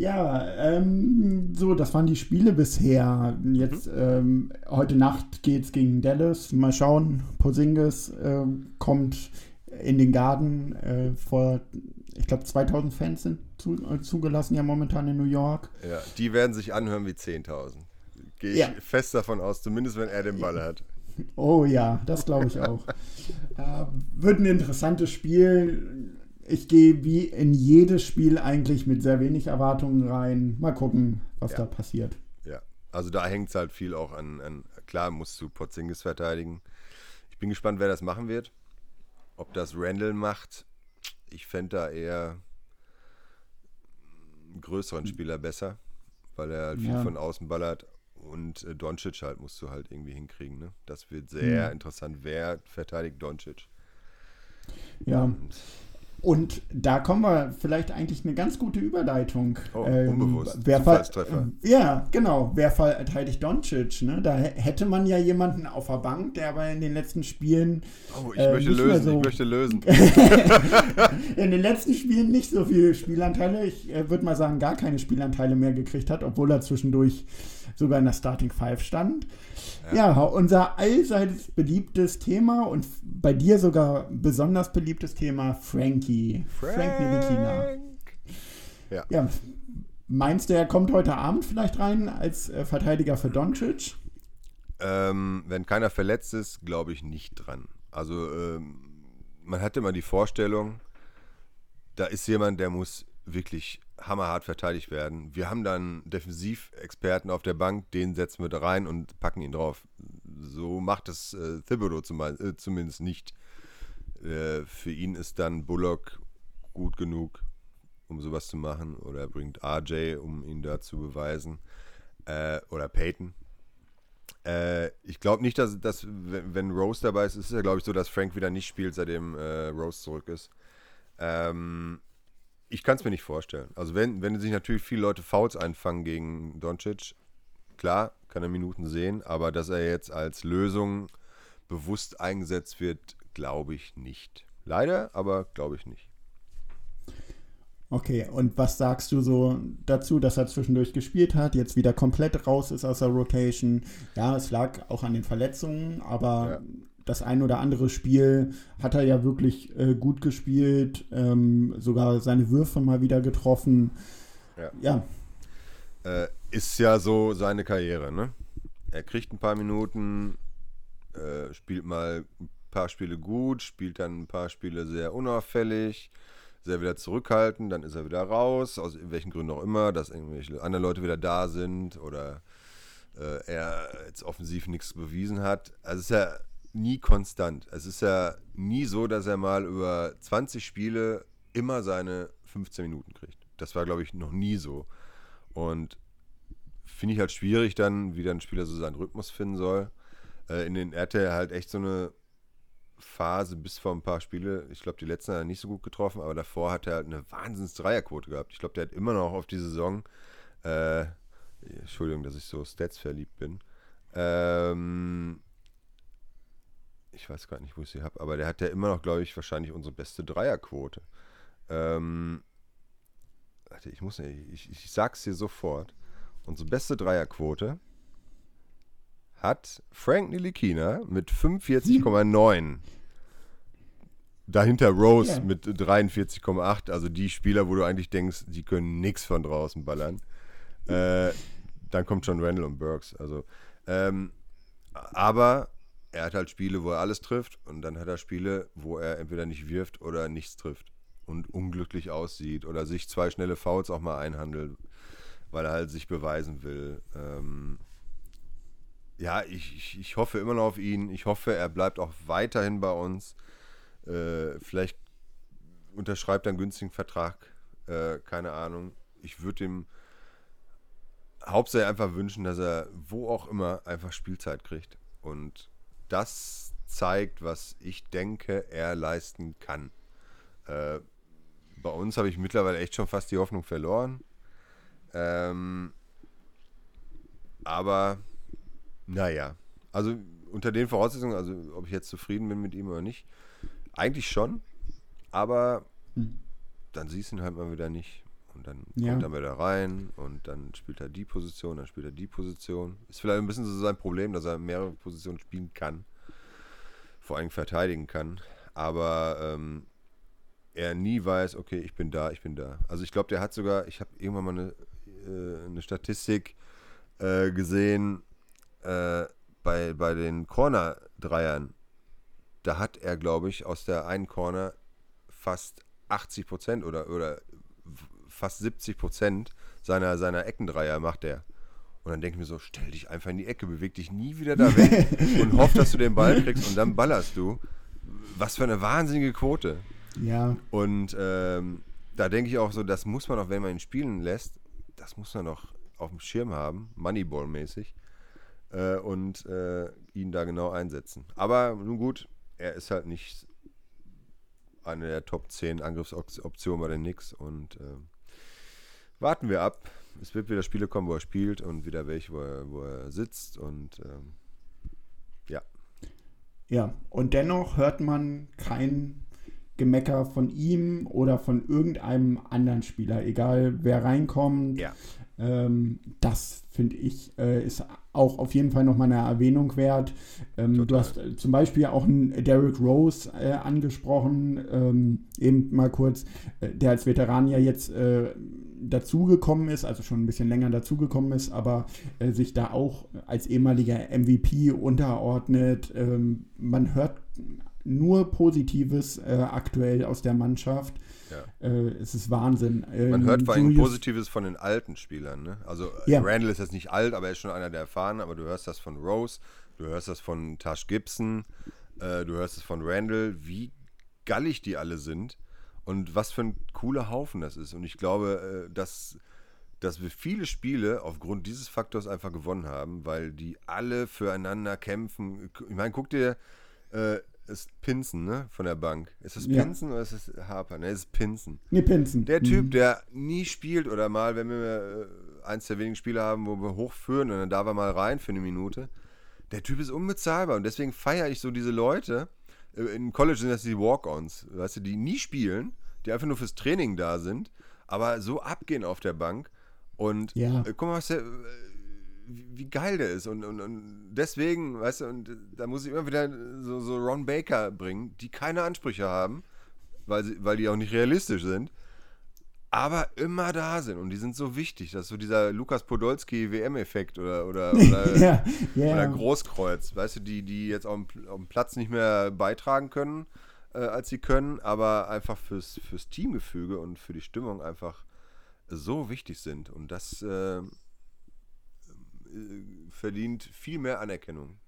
Ja, ähm, so, das waren die Spiele bisher. Jetzt, mhm. ähm, heute Nacht geht es gegen Dallas. Mal schauen, Posingis äh, kommt in den Garten äh, vor, ich glaube, 2000 Fans sind zu, äh, zugelassen ja momentan in New York. Ja, die werden sich anhören wie 10.000. Gehe ich ja. fest davon aus, zumindest wenn er den Ball hat. Oh ja, das glaube ich auch. äh, wird ein interessantes Spiel ich gehe wie in jedes Spiel eigentlich mit sehr wenig Erwartungen rein. Mal gucken, was ja. da passiert. Ja, also da hängt es halt viel auch an, an, klar musst du Porzingis verteidigen. Ich bin gespannt, wer das machen wird. Ob das Randall macht, ich fände da eher einen größeren Spieler besser, weil er halt viel ja. von außen ballert. Und äh, Doncic halt musst du halt irgendwie hinkriegen. Ne? Das wird sehr ja. interessant. Wer verteidigt Doncic? Ja. Und und da kommen wir vielleicht eigentlich eine ganz gute Überleitung. Oh, ähm, unbewusst. Wer ja, genau. Wer verteidigt Doncic? Ne? Da hätte man ja jemanden auf der Bank, der aber in den letzten Spielen. Oh, ich äh, möchte lösen. So, ich möchte lösen. in den letzten Spielen nicht so viele Spielanteile. Ich äh, würde mal sagen, gar keine Spielanteile mehr gekriegt hat, obwohl er zwischendurch sogar in der Starting Five stand. Ja. ja, unser allseits beliebtes Thema und bei dir sogar besonders beliebtes Thema, Frankie. Frank, Frank. Ja. ja. Meinst du, er kommt heute Abend vielleicht rein als äh, Verteidiger für Doncic? Ähm, wenn keiner verletzt ist, glaube ich nicht dran. Also ähm, man hatte immer die Vorstellung, da ist jemand, der muss wirklich hammerhart verteidigt werden. Wir haben dann Defensivexperten auf der Bank, den setzen wir da rein und packen ihn drauf. So macht es äh, Thibodeau zum, äh, zumindest nicht. Äh, für ihn ist dann Bullock gut genug, um sowas zu machen. Oder er bringt RJ, um ihn da zu beweisen. Äh, oder Peyton. Äh, ich glaube nicht, dass, dass wenn, Rose dabei ist, ist es ja, glaube ich, so, dass Frank wieder nicht spielt, seitdem äh, Rose zurück ist. Ähm, ich kann es mir nicht vorstellen. Also wenn, wenn sich natürlich viele Leute Fouls einfangen gegen Doncic, klar, kann er Minuten sehen, aber dass er jetzt als Lösung bewusst eingesetzt wird, glaube ich nicht. Leider, aber glaube ich nicht. Okay, und was sagst du so dazu, dass er zwischendurch gespielt hat, jetzt wieder komplett raus ist aus der Rotation? Ja, es lag auch an den Verletzungen, aber Ja. Das ein oder andere Spiel hat er ja wirklich äh, gut gespielt, ähm, sogar seine Würfe mal wieder getroffen. Ja. ja, Äh, ist ja so seine Karriere, ne? Er kriegt ein paar Minuten, äh, spielt mal ein paar Spiele gut, spielt dann ein paar Spiele sehr unauffällig, sehr wieder zurückhaltend, dann ist er wieder raus, aus welchen Gründen auch immer, dass irgendwelche andere Leute wieder da sind oder äh, er jetzt offensiv nichts bewiesen hat. Also ist ja nie konstant. Es ist ja nie so, dass er mal über 20 Spiele immer seine 15 Minuten kriegt. Das war, glaube ich, noch nie so. Und finde ich halt schwierig dann, wie dann ein Spieler so seinen Rhythmus finden soll. Äh, in den hatte halt echt so eine Phase bis vor ein paar Spiele. Ich glaube, die letzten hat er nicht so gut getroffen, aber davor hat er halt eine wahnsinns Dreierquote gehabt. Ich glaube, der hat immer noch auf die Saison, äh, Entschuldigung, dass ich so Stats verliebt bin. Ähm, ich weiß gar nicht, wo ich sie habe, aber der hat ja immer noch, glaube ich, wahrscheinlich unsere beste Dreierquote. Ähm, warte, ich muss nicht, ich, ich sag's dir sofort. Unsere beste Dreierquote hat Frank Nilikina mit 45,9. Dahinter Rose Ja. mit 43,8. Also die Spieler, wo du eigentlich denkst, die können nichts von draußen ballern. Äh, dann kommt schon Randall und Burks. Also, ähm, aber er hat halt Spiele, wo er alles trifft und dann hat er Spiele, wo er entweder nicht wirft oder nichts trifft und unglücklich aussieht oder sich zwei schnelle Fouls auch mal einhandelt, weil er halt sich beweisen will. Ähm, ja, ich, ich, hoffe immer noch auf ihn. Ich hoffe, er bleibt auch weiterhin bei uns. Äh, vielleicht unterschreibt er einen günstigen Vertrag. Äh, keine Ahnung. Ich würde ihm hauptsächlich einfach wünschen, dass er wo auch immer einfach Spielzeit kriegt. Und das zeigt, was ich denke, er leisten kann. Äh, bei uns habe ich mittlerweile echt schon fast die Hoffnung verloren. Ähm, aber naja, also unter den Voraussetzungen, also ob ich jetzt zufrieden bin mit ihm oder nicht, eigentlich schon. Aber dann siehst du ihn halt mal wieder nicht. Und dann Ja. kommt er wieder rein und dann spielt er die Position, dann spielt er die Position. Ist vielleicht ein bisschen so sein Problem, dass er mehrere Positionen spielen kann. Vor allem verteidigen kann. Aber ähm, er nie weiß, okay, ich bin da, ich bin da. Also ich glaube, der hat sogar, ich habe irgendwann mal eine, äh, eine Statistik äh, gesehen äh, bei, bei den Corner-Dreiern. Da hat er, glaube ich, aus der einen Corner fast 80 Prozent oder, oder fast 70 Prozent seiner, seiner Eckendreier macht er. Und dann denke ich mir so, stell dich einfach in die Ecke, beweg dich nie wieder da weg und hoff, dass du den Ball kriegst und dann ballerst du. Was für eine wahnsinnige Quote. ja, Und ähm, da denke ich auch so, das muss man auch, wenn man ihn spielen lässt, das muss man doch auf dem Schirm haben, Moneyball-mäßig, äh, und äh, ihn da genau einsetzen. Aber nun gut, er ist halt nicht eine der Top 10 Angriffsoptionen bei den Knicks und ähm, warten wir ab. Es wird wieder Spiele kommen, wo er spielt und wieder welche, wo er, wo er sitzt und ähm, ja. ja. Und dennoch hört man kein Gemecker von ihm oder von irgendeinem anderen Spieler, egal wer reinkommt. Ja. Ähm, das finde ich äh, ist auch auf jeden Fall nochmal eine Erwähnung wert. Ähm, du hast äh, zum Beispiel auch einen Derrick Rose äh, angesprochen, ähm, eben mal kurz, äh, der als Veteran ja jetzt äh, dazugekommen ist, also schon ein bisschen länger dazugekommen ist, aber äh, sich da auch als ehemaliger MVP unterordnet. Ähm, man hört nur Positives äh, aktuell aus der Mannschaft. Ja. Äh, es ist Wahnsinn. Man Ähm, hört vor allem Positives von den alten Spielern. Ne? Also äh, Ja. Randall ist jetzt nicht alt, aber er ist schon einer der erfahren. Aber du hörst das von Rose, du hörst das von Tash Gibson, äh, du hörst es von Randall, wie gallig die alle sind und was für ein cooler Haufen das ist. Und ich glaube, äh, dass dass wir viele Spiele aufgrund dieses Faktors einfach gewonnen haben, weil die alle füreinander kämpfen. Ich meine, guck dir, äh, ist Pinson, ne, von der Bank. Ist es Ja. Pinson oder ist es Harper? Ne, es ist Pinson. Nee, Pinsen. Der Typ, der nie spielt oder mal, wenn wir äh, eins der wenigen Spiele haben, wo wir hochführen und dann darf er mal rein für eine Minute. Der Typ ist unbezahlbar und deswegen feiere ich so diese Leute. Äh, Im College sind das die Walk-Ons, weißt du, die nie spielen, die einfach nur fürs Training da sind, aber so abgehen auf der Bank. Und Ja. äh, guck mal, was der, äh, wie geil der ist. Und, und, und deswegen, weißt du, und äh, da muss ich immer wieder so, so Ron Baker bringen, die keine Ansprüche haben, weil, sie, weil die auch nicht realistisch sind, aber immer da sind. Und die sind so wichtig. Das ist so dieser Lukas Podolski WM-Effekt oder, oder, oder, ja, ja. oder Großkreuz, weißt du, die, die jetzt auf dem, auf dem Platz nicht mehr beitragen können, äh, als sie können, aber einfach fürs, fürs Teamgefüge und für die Stimmung einfach so wichtig sind. Und das äh, äh, verdient viel mehr Anerkennung.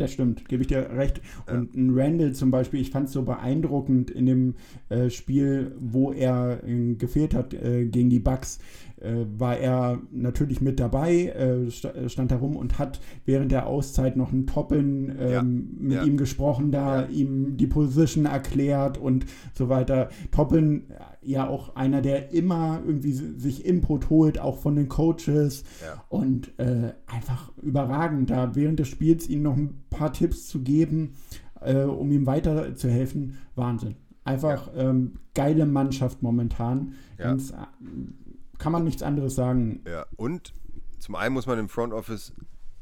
Das stimmt, gebe ich dir recht. Und ein Randall zum Beispiel, ich fand es so beeindruckend in dem äh, Spiel, wo er äh, gefehlt hat äh, gegen die Bucks, äh, war er natürlich mit dabei, äh, sta stand da rum und hat während der Auszeit noch einen Toppen ähm, Ja, mit ja. ihm gesprochen, da Ja. ihm die Position erklärt und so weiter. Toppen, ja auch einer, der immer irgendwie sich Input holt, auch von den Coaches Ja. und äh, einfach überragend, da während des Spiels ihm noch ein paar Tipps zu geben, äh, um ihm weiterzuhelfen. Wahnsinn. Einfach ähm, geile Mannschaft momentan. Ja. Ganz, äh, kann man nichts anderes sagen. Ja, und zum einen muss man im Front Office,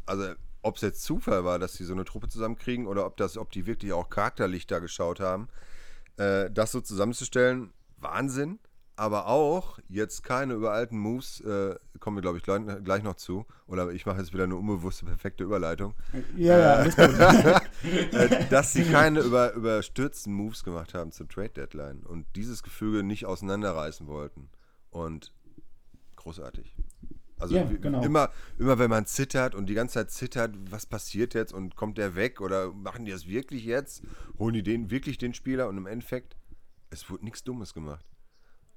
also ob es jetzt Zufall war, dass sie so eine Truppe zusammenkriegen oder ob das, ob die wirklich auch charakterlich da geschaut haben, äh, das so zusammenzustellen, Wahnsinn. Aber auch jetzt keine überalten Moves, äh, kommen wir, glaube ich, gleich, gleich noch zu. Oder ich mache jetzt wieder eine unbewusste, perfekte Überleitung. Ja, ja, alles gut. äh, dass sie keine über, überstürzten Moves gemacht haben zur Trade Deadline und dieses Gefüge nicht auseinanderreißen wollten. Und großartig. Also Ja, genau. immer, immer wenn man zittert und die ganze Zeit zittert, was passiert jetzt und kommt der weg oder machen die das wirklich jetzt? Holen die den wirklich den Spieler und im Endeffekt, es wurde nichts Dummes gemacht.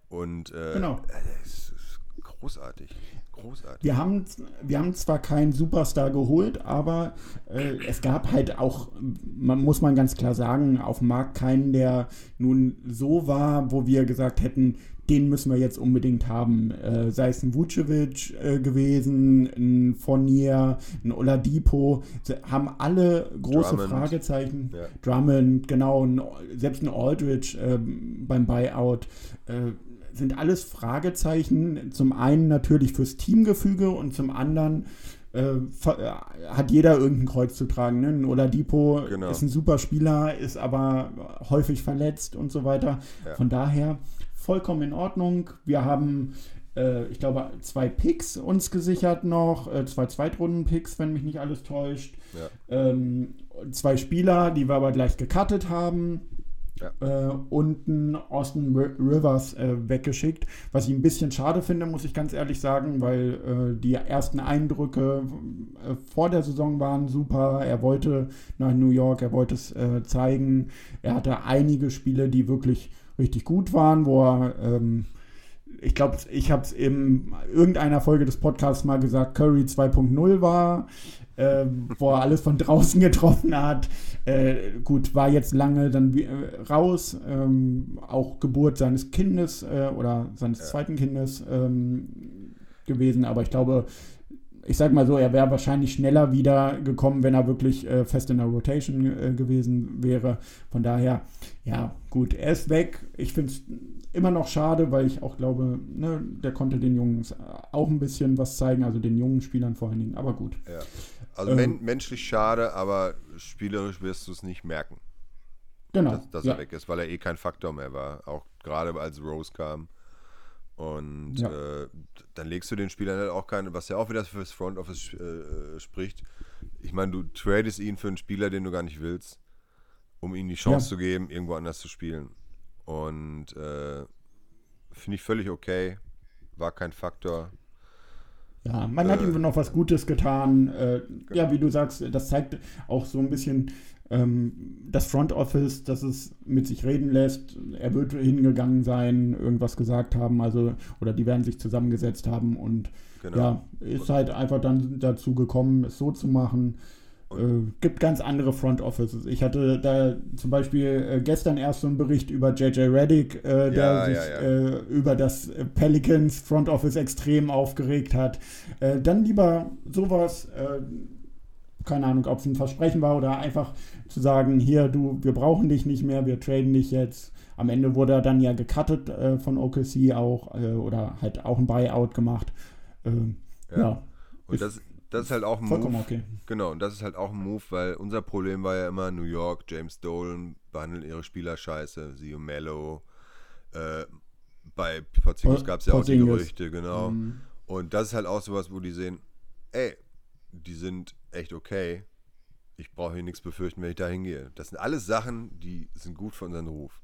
Und äh, Genau. äh, es ist großartig. Großartig. Wir haben, wir haben zwar keinen Superstar geholt, aber äh, es gab halt auch, man muss man ganz klar sagen, auf dem Markt keinen, der nun so war, wo wir gesagt hätten, den müssen wir jetzt unbedingt haben. Äh, sei es ein Vucevic äh, gewesen, ein Fournier, ein Oladipo, haben alle große Drummond. Fragezeichen. Ja. Drummond, genau, ein, selbst ein Aldridge ähm, beim Buyout. Sind alles Fragezeichen. Zum einen natürlich fürs Teamgefüge und zum anderen äh, äh, hat jeder irgendein Kreuz zu tragen. Ne? Ein Oladipo Genau. ist ein super Spieler, ist aber häufig verletzt und so weiter. Ja. Von daher vollkommen in Ordnung. Wir haben, äh, ich glaube, zwei Picks uns gesichert noch, äh, zwei Zweitrunden-Picks, wenn mich nicht alles täuscht. Ja. Ähm, zwei Spieler, die wir aber gleich gecuttet haben. Äh, und Austin Ri- Rivers äh, weggeschickt, was ich ein bisschen schade finde, muss ich ganz ehrlich sagen, weil äh, die ersten Eindrücke äh, vor der Saison waren super. Er wollte nach New York, er wollte es äh, zeigen. Er hatte einige Spiele, die wirklich richtig gut waren, wo er ähm, ich glaube, ich habe es in irgendeiner Folge des Podcasts mal gesagt, Curry 2.0 war, ähm, wo er alles von draußen getroffen hat. Äh, gut, war jetzt lange dann äh, raus, ähm, auch Geburt seines Kindes äh, oder seines zweiten Kindes ähm, gewesen, aber ich glaube, ich sag mal so, er wäre wahrscheinlich schneller wieder gekommen, wenn er wirklich äh, fest in der Rotation äh, gewesen wäre. Von daher, ja, gut, er ist weg. Ich finde es immer noch schade, weil ich auch glaube, ne, der konnte den Jungs auch ein bisschen was zeigen, also den jungen Spielern vor allen Dingen. Aber gut. Ja. Also Ähm. men menschlich schade, aber spielerisch wirst du es nicht merken, Genau. dass, dass ja. er weg ist, weil er eh kein Faktor mehr war. Auch gerade als Rose kam. Und Ja. äh, dann legst du den Spielern halt auch keine, was ja auch wieder fürs Front Office äh, spricht. Ich meine, du tradest ihn für einen Spieler, den du gar nicht willst, um ihm die Chance Ja. zu geben, irgendwo anders zu spielen. Und äh, finde ich völlig okay. War kein Faktor. Ja, man hat Äh, ihm noch was Gutes getan. Äh, ja, wie du sagst, das zeigt auch so ein bisschen, das Front Office, dass es mit sich reden lässt. Er wird hingegangen sein, irgendwas gesagt haben, also oder die werden sich zusammengesetzt haben und Genau. ja, ist halt einfach dann dazu gekommen, es so zu machen. Äh, gibt ganz andere Front Offices. Ich hatte da zum Beispiel äh, gestern erst so einen Bericht über JJ Reddick, äh, der Ja, sich ja, ja. Äh, über das Pelicans Front Office extrem aufgeregt hat. Äh, dann lieber sowas, äh, keine Ahnung, ob es ein Versprechen war oder einfach zu sagen, hier, du, wir brauchen dich nicht mehr, wir traden dich jetzt. Am Ende wurde er dann ja gecuttet äh, von OKC auch äh, oder halt auch ein Buyout gemacht. Ähm, ja. Ja. Und Ist das, das ist halt auch ein vollkommen Move. okay. Genau, und das ist halt auch ein Move, weil unser Problem war ja immer New York, James Dolan behandeln ihre Spieler scheiße, Sio Mello. Äh, bei Porzingis Po- gab es ja auch die. Gerüchte, genau. Und das ist halt auch sowas, wo die sehen, ey, die sind echt okay. Ich brauche hier nichts befürchten, wenn ich da hingehe. Das sind alles Sachen, die sind gut für unseren Ruf.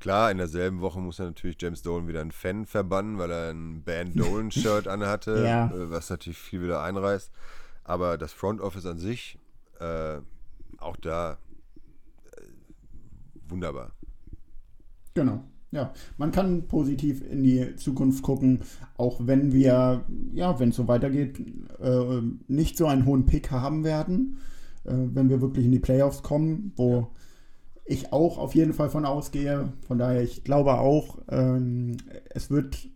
Klar, in derselben Woche muss er natürlich James Dolan wieder einen Fan verbannen, weil er ein Band Dolan-Shirt anhatte, Ja. äh, was natürlich viel wieder einreißt. Aber das Front Office an sich, äh, auch da äh, wunderbar. Genau. Ja, man kann positiv in die Zukunft gucken, auch wenn wir, ja, wenn es so weitergeht, äh, nicht so einen hohen Pick haben werden, wenn wir wirklich in die Playoffs kommen, wo ich auch auf jeden Fall von ausgehe. Von daher, ich glaube auch, ähm, es wird,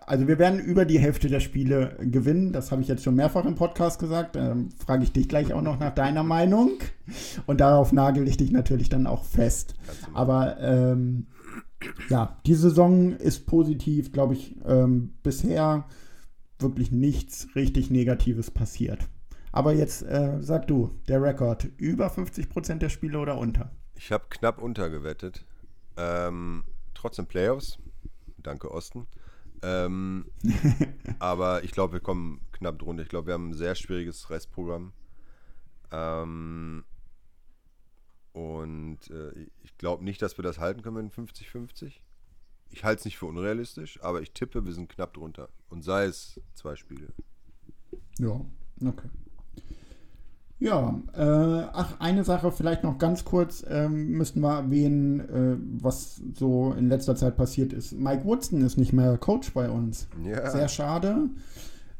also wir werden über die Hälfte der Spiele gewinnen. Das habe ich jetzt schon mehrfach im Podcast gesagt. Ähm, Frage ich dich gleich auch noch nach deiner Meinung. Und darauf nagel ich dich natürlich dann auch fest. Aber ähm, ja, die Saison ist positiv, glaube ich, ähm, bisher wirklich nichts richtig Negatives passiert. Aber jetzt äh, sag du, der Rekord, über 50% der Spiele oder unter? Ich habe knapp untergewettet. Ähm, trotzdem Playoffs. Danke, Osten. Ähm, aber ich glaube, wir kommen knapp drunter. Ich glaube, wir haben ein sehr schwieriges Restprogramm. Ähm, und äh, ich glaube nicht, dass wir das halten können mit 50-50. Ich halte es nicht für unrealistisch, aber ich tippe, wir sind knapp drunter. Und sei es zwei Spiele. Ja, okay. Ja, äh, ach, eine Sache vielleicht noch ganz kurz ähm, müssten wir erwähnen, äh, was so in letzter Zeit passiert ist. Mike Woodson ist nicht mehr Coach bei uns. Ja. Sehr schade.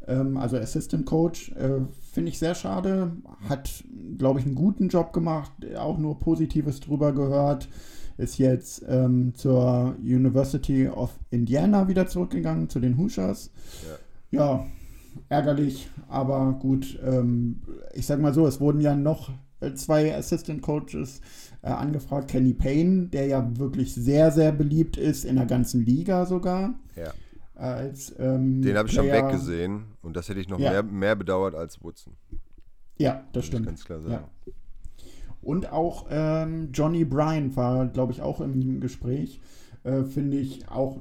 Ähm, also Assistant Coach, äh, finde ich sehr schade. Hat, glaube ich, einen guten Job gemacht, auch nur Positives drüber gehört. Ist jetzt ähm, zur University of Indiana wieder zurückgegangen, zu den Hoosiers. Ja, ärgerlich, aber gut. Ähm, ich sag mal so, es wurden ja noch äh, zwei Assistant Coaches äh, angefragt. Kenny Payne, der ja wirklich sehr, sehr beliebt ist in der ganzen Liga sogar. Ja. Als, ähm, Den habe ich schon Player- weggesehen und das hätte ich noch Ja. mehr, mehr bedauert als Woodson. Ja, das stimmt. ganz klar sagen. Ja. Und auch ähm, Johnny Bryan war, glaube ich, auch im Gespräch. Äh, Finde ich auch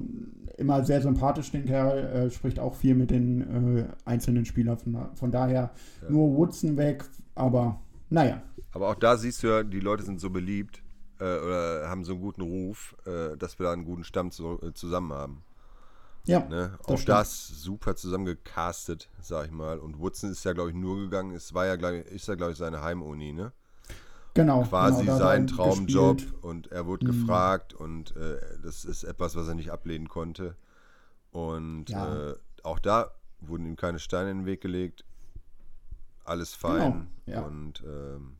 immer sehr sympathisch, den Kerl. Äh, spricht auch viel mit den äh, einzelnen Spielern. Von, da- von daher nur Woodson weg. Aber naja, Aber auch da siehst du ja, die Leute sind so beliebt äh, oder haben so einen guten Ruf, äh, dass wir da einen guten Stamm zu, zusammen haben. ja. Ne? Das auch stimmt. das super zusammengecastet, sag ich mal. Und Woodson ist ja, glaube ich, nur gegangen. Es war ja, glaub ich, ist ja, glaube ich, seine Heimuni, ne? Genau. Quasi genau, sein Traumjob gespielt. Mhm. und er wurde gefragt und äh, das ist etwas, was er nicht ablehnen konnte. Und Ja. äh, auch da wurden ihm keine Steine in den Weg gelegt. Alles fein. Genau, ja. Und ähm,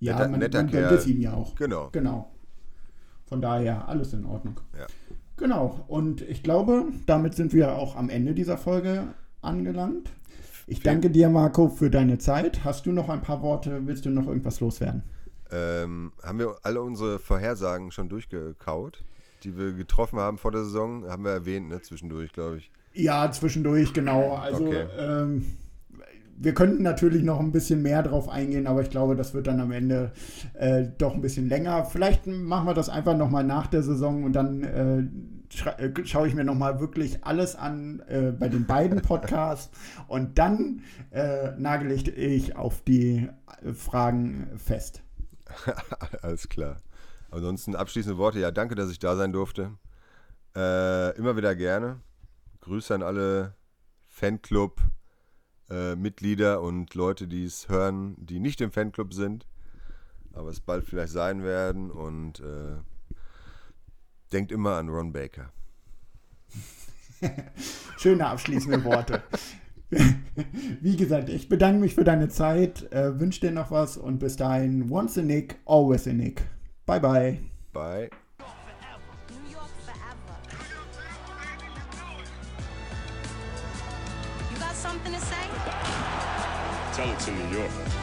Ja, netter- man, netter man Kerl. es ihm ja auch. genau. Genau. Von daher alles in Ordnung. Ja. Genau. Und ich glaube, damit sind wir auch am Ende dieser Folge angelangt. Ich danke dir, Marco, für deine Zeit. Hast du noch ein paar Worte? Willst du noch irgendwas loswerden? Ähm, haben wir alle unsere Vorhersagen schon durchgekaut, die wir getroffen haben vor der Saison? Haben wir erwähnt, ne? Zwischendurch, glaube ich. Ja, zwischendurch, genau. Also Okay. ähm, wir könnten natürlich noch ein bisschen mehr drauf eingehen, aber ich glaube, das wird dann am Ende äh, doch ein bisschen länger. Vielleicht machen wir das einfach nochmal nach der Saison und dann äh, schaue ich mir nochmal wirklich alles an äh, bei den beiden Podcasts und dann äh, nagel ich, ich auf die äh, Fragen fest. Alles klar. Ansonsten abschließende Worte. Ja, danke, dass ich da sein durfte. Äh, immer wieder gerne. Grüße an alle Fanclub. äh, Mitglieder und Leute, die es hören, die nicht im Fanclub sind. aber es bald vielleicht sein werden und äh, denkt immer an Ron Baker. Schöne abschließende Worte. Wie gesagt, ich bedanke mich für deine Zeit, äh, wünsche dir noch was und bis dahin, once a Nick, always a Nick. Bye bye. Bye. New York forever. You got something to say? Tell it to New York.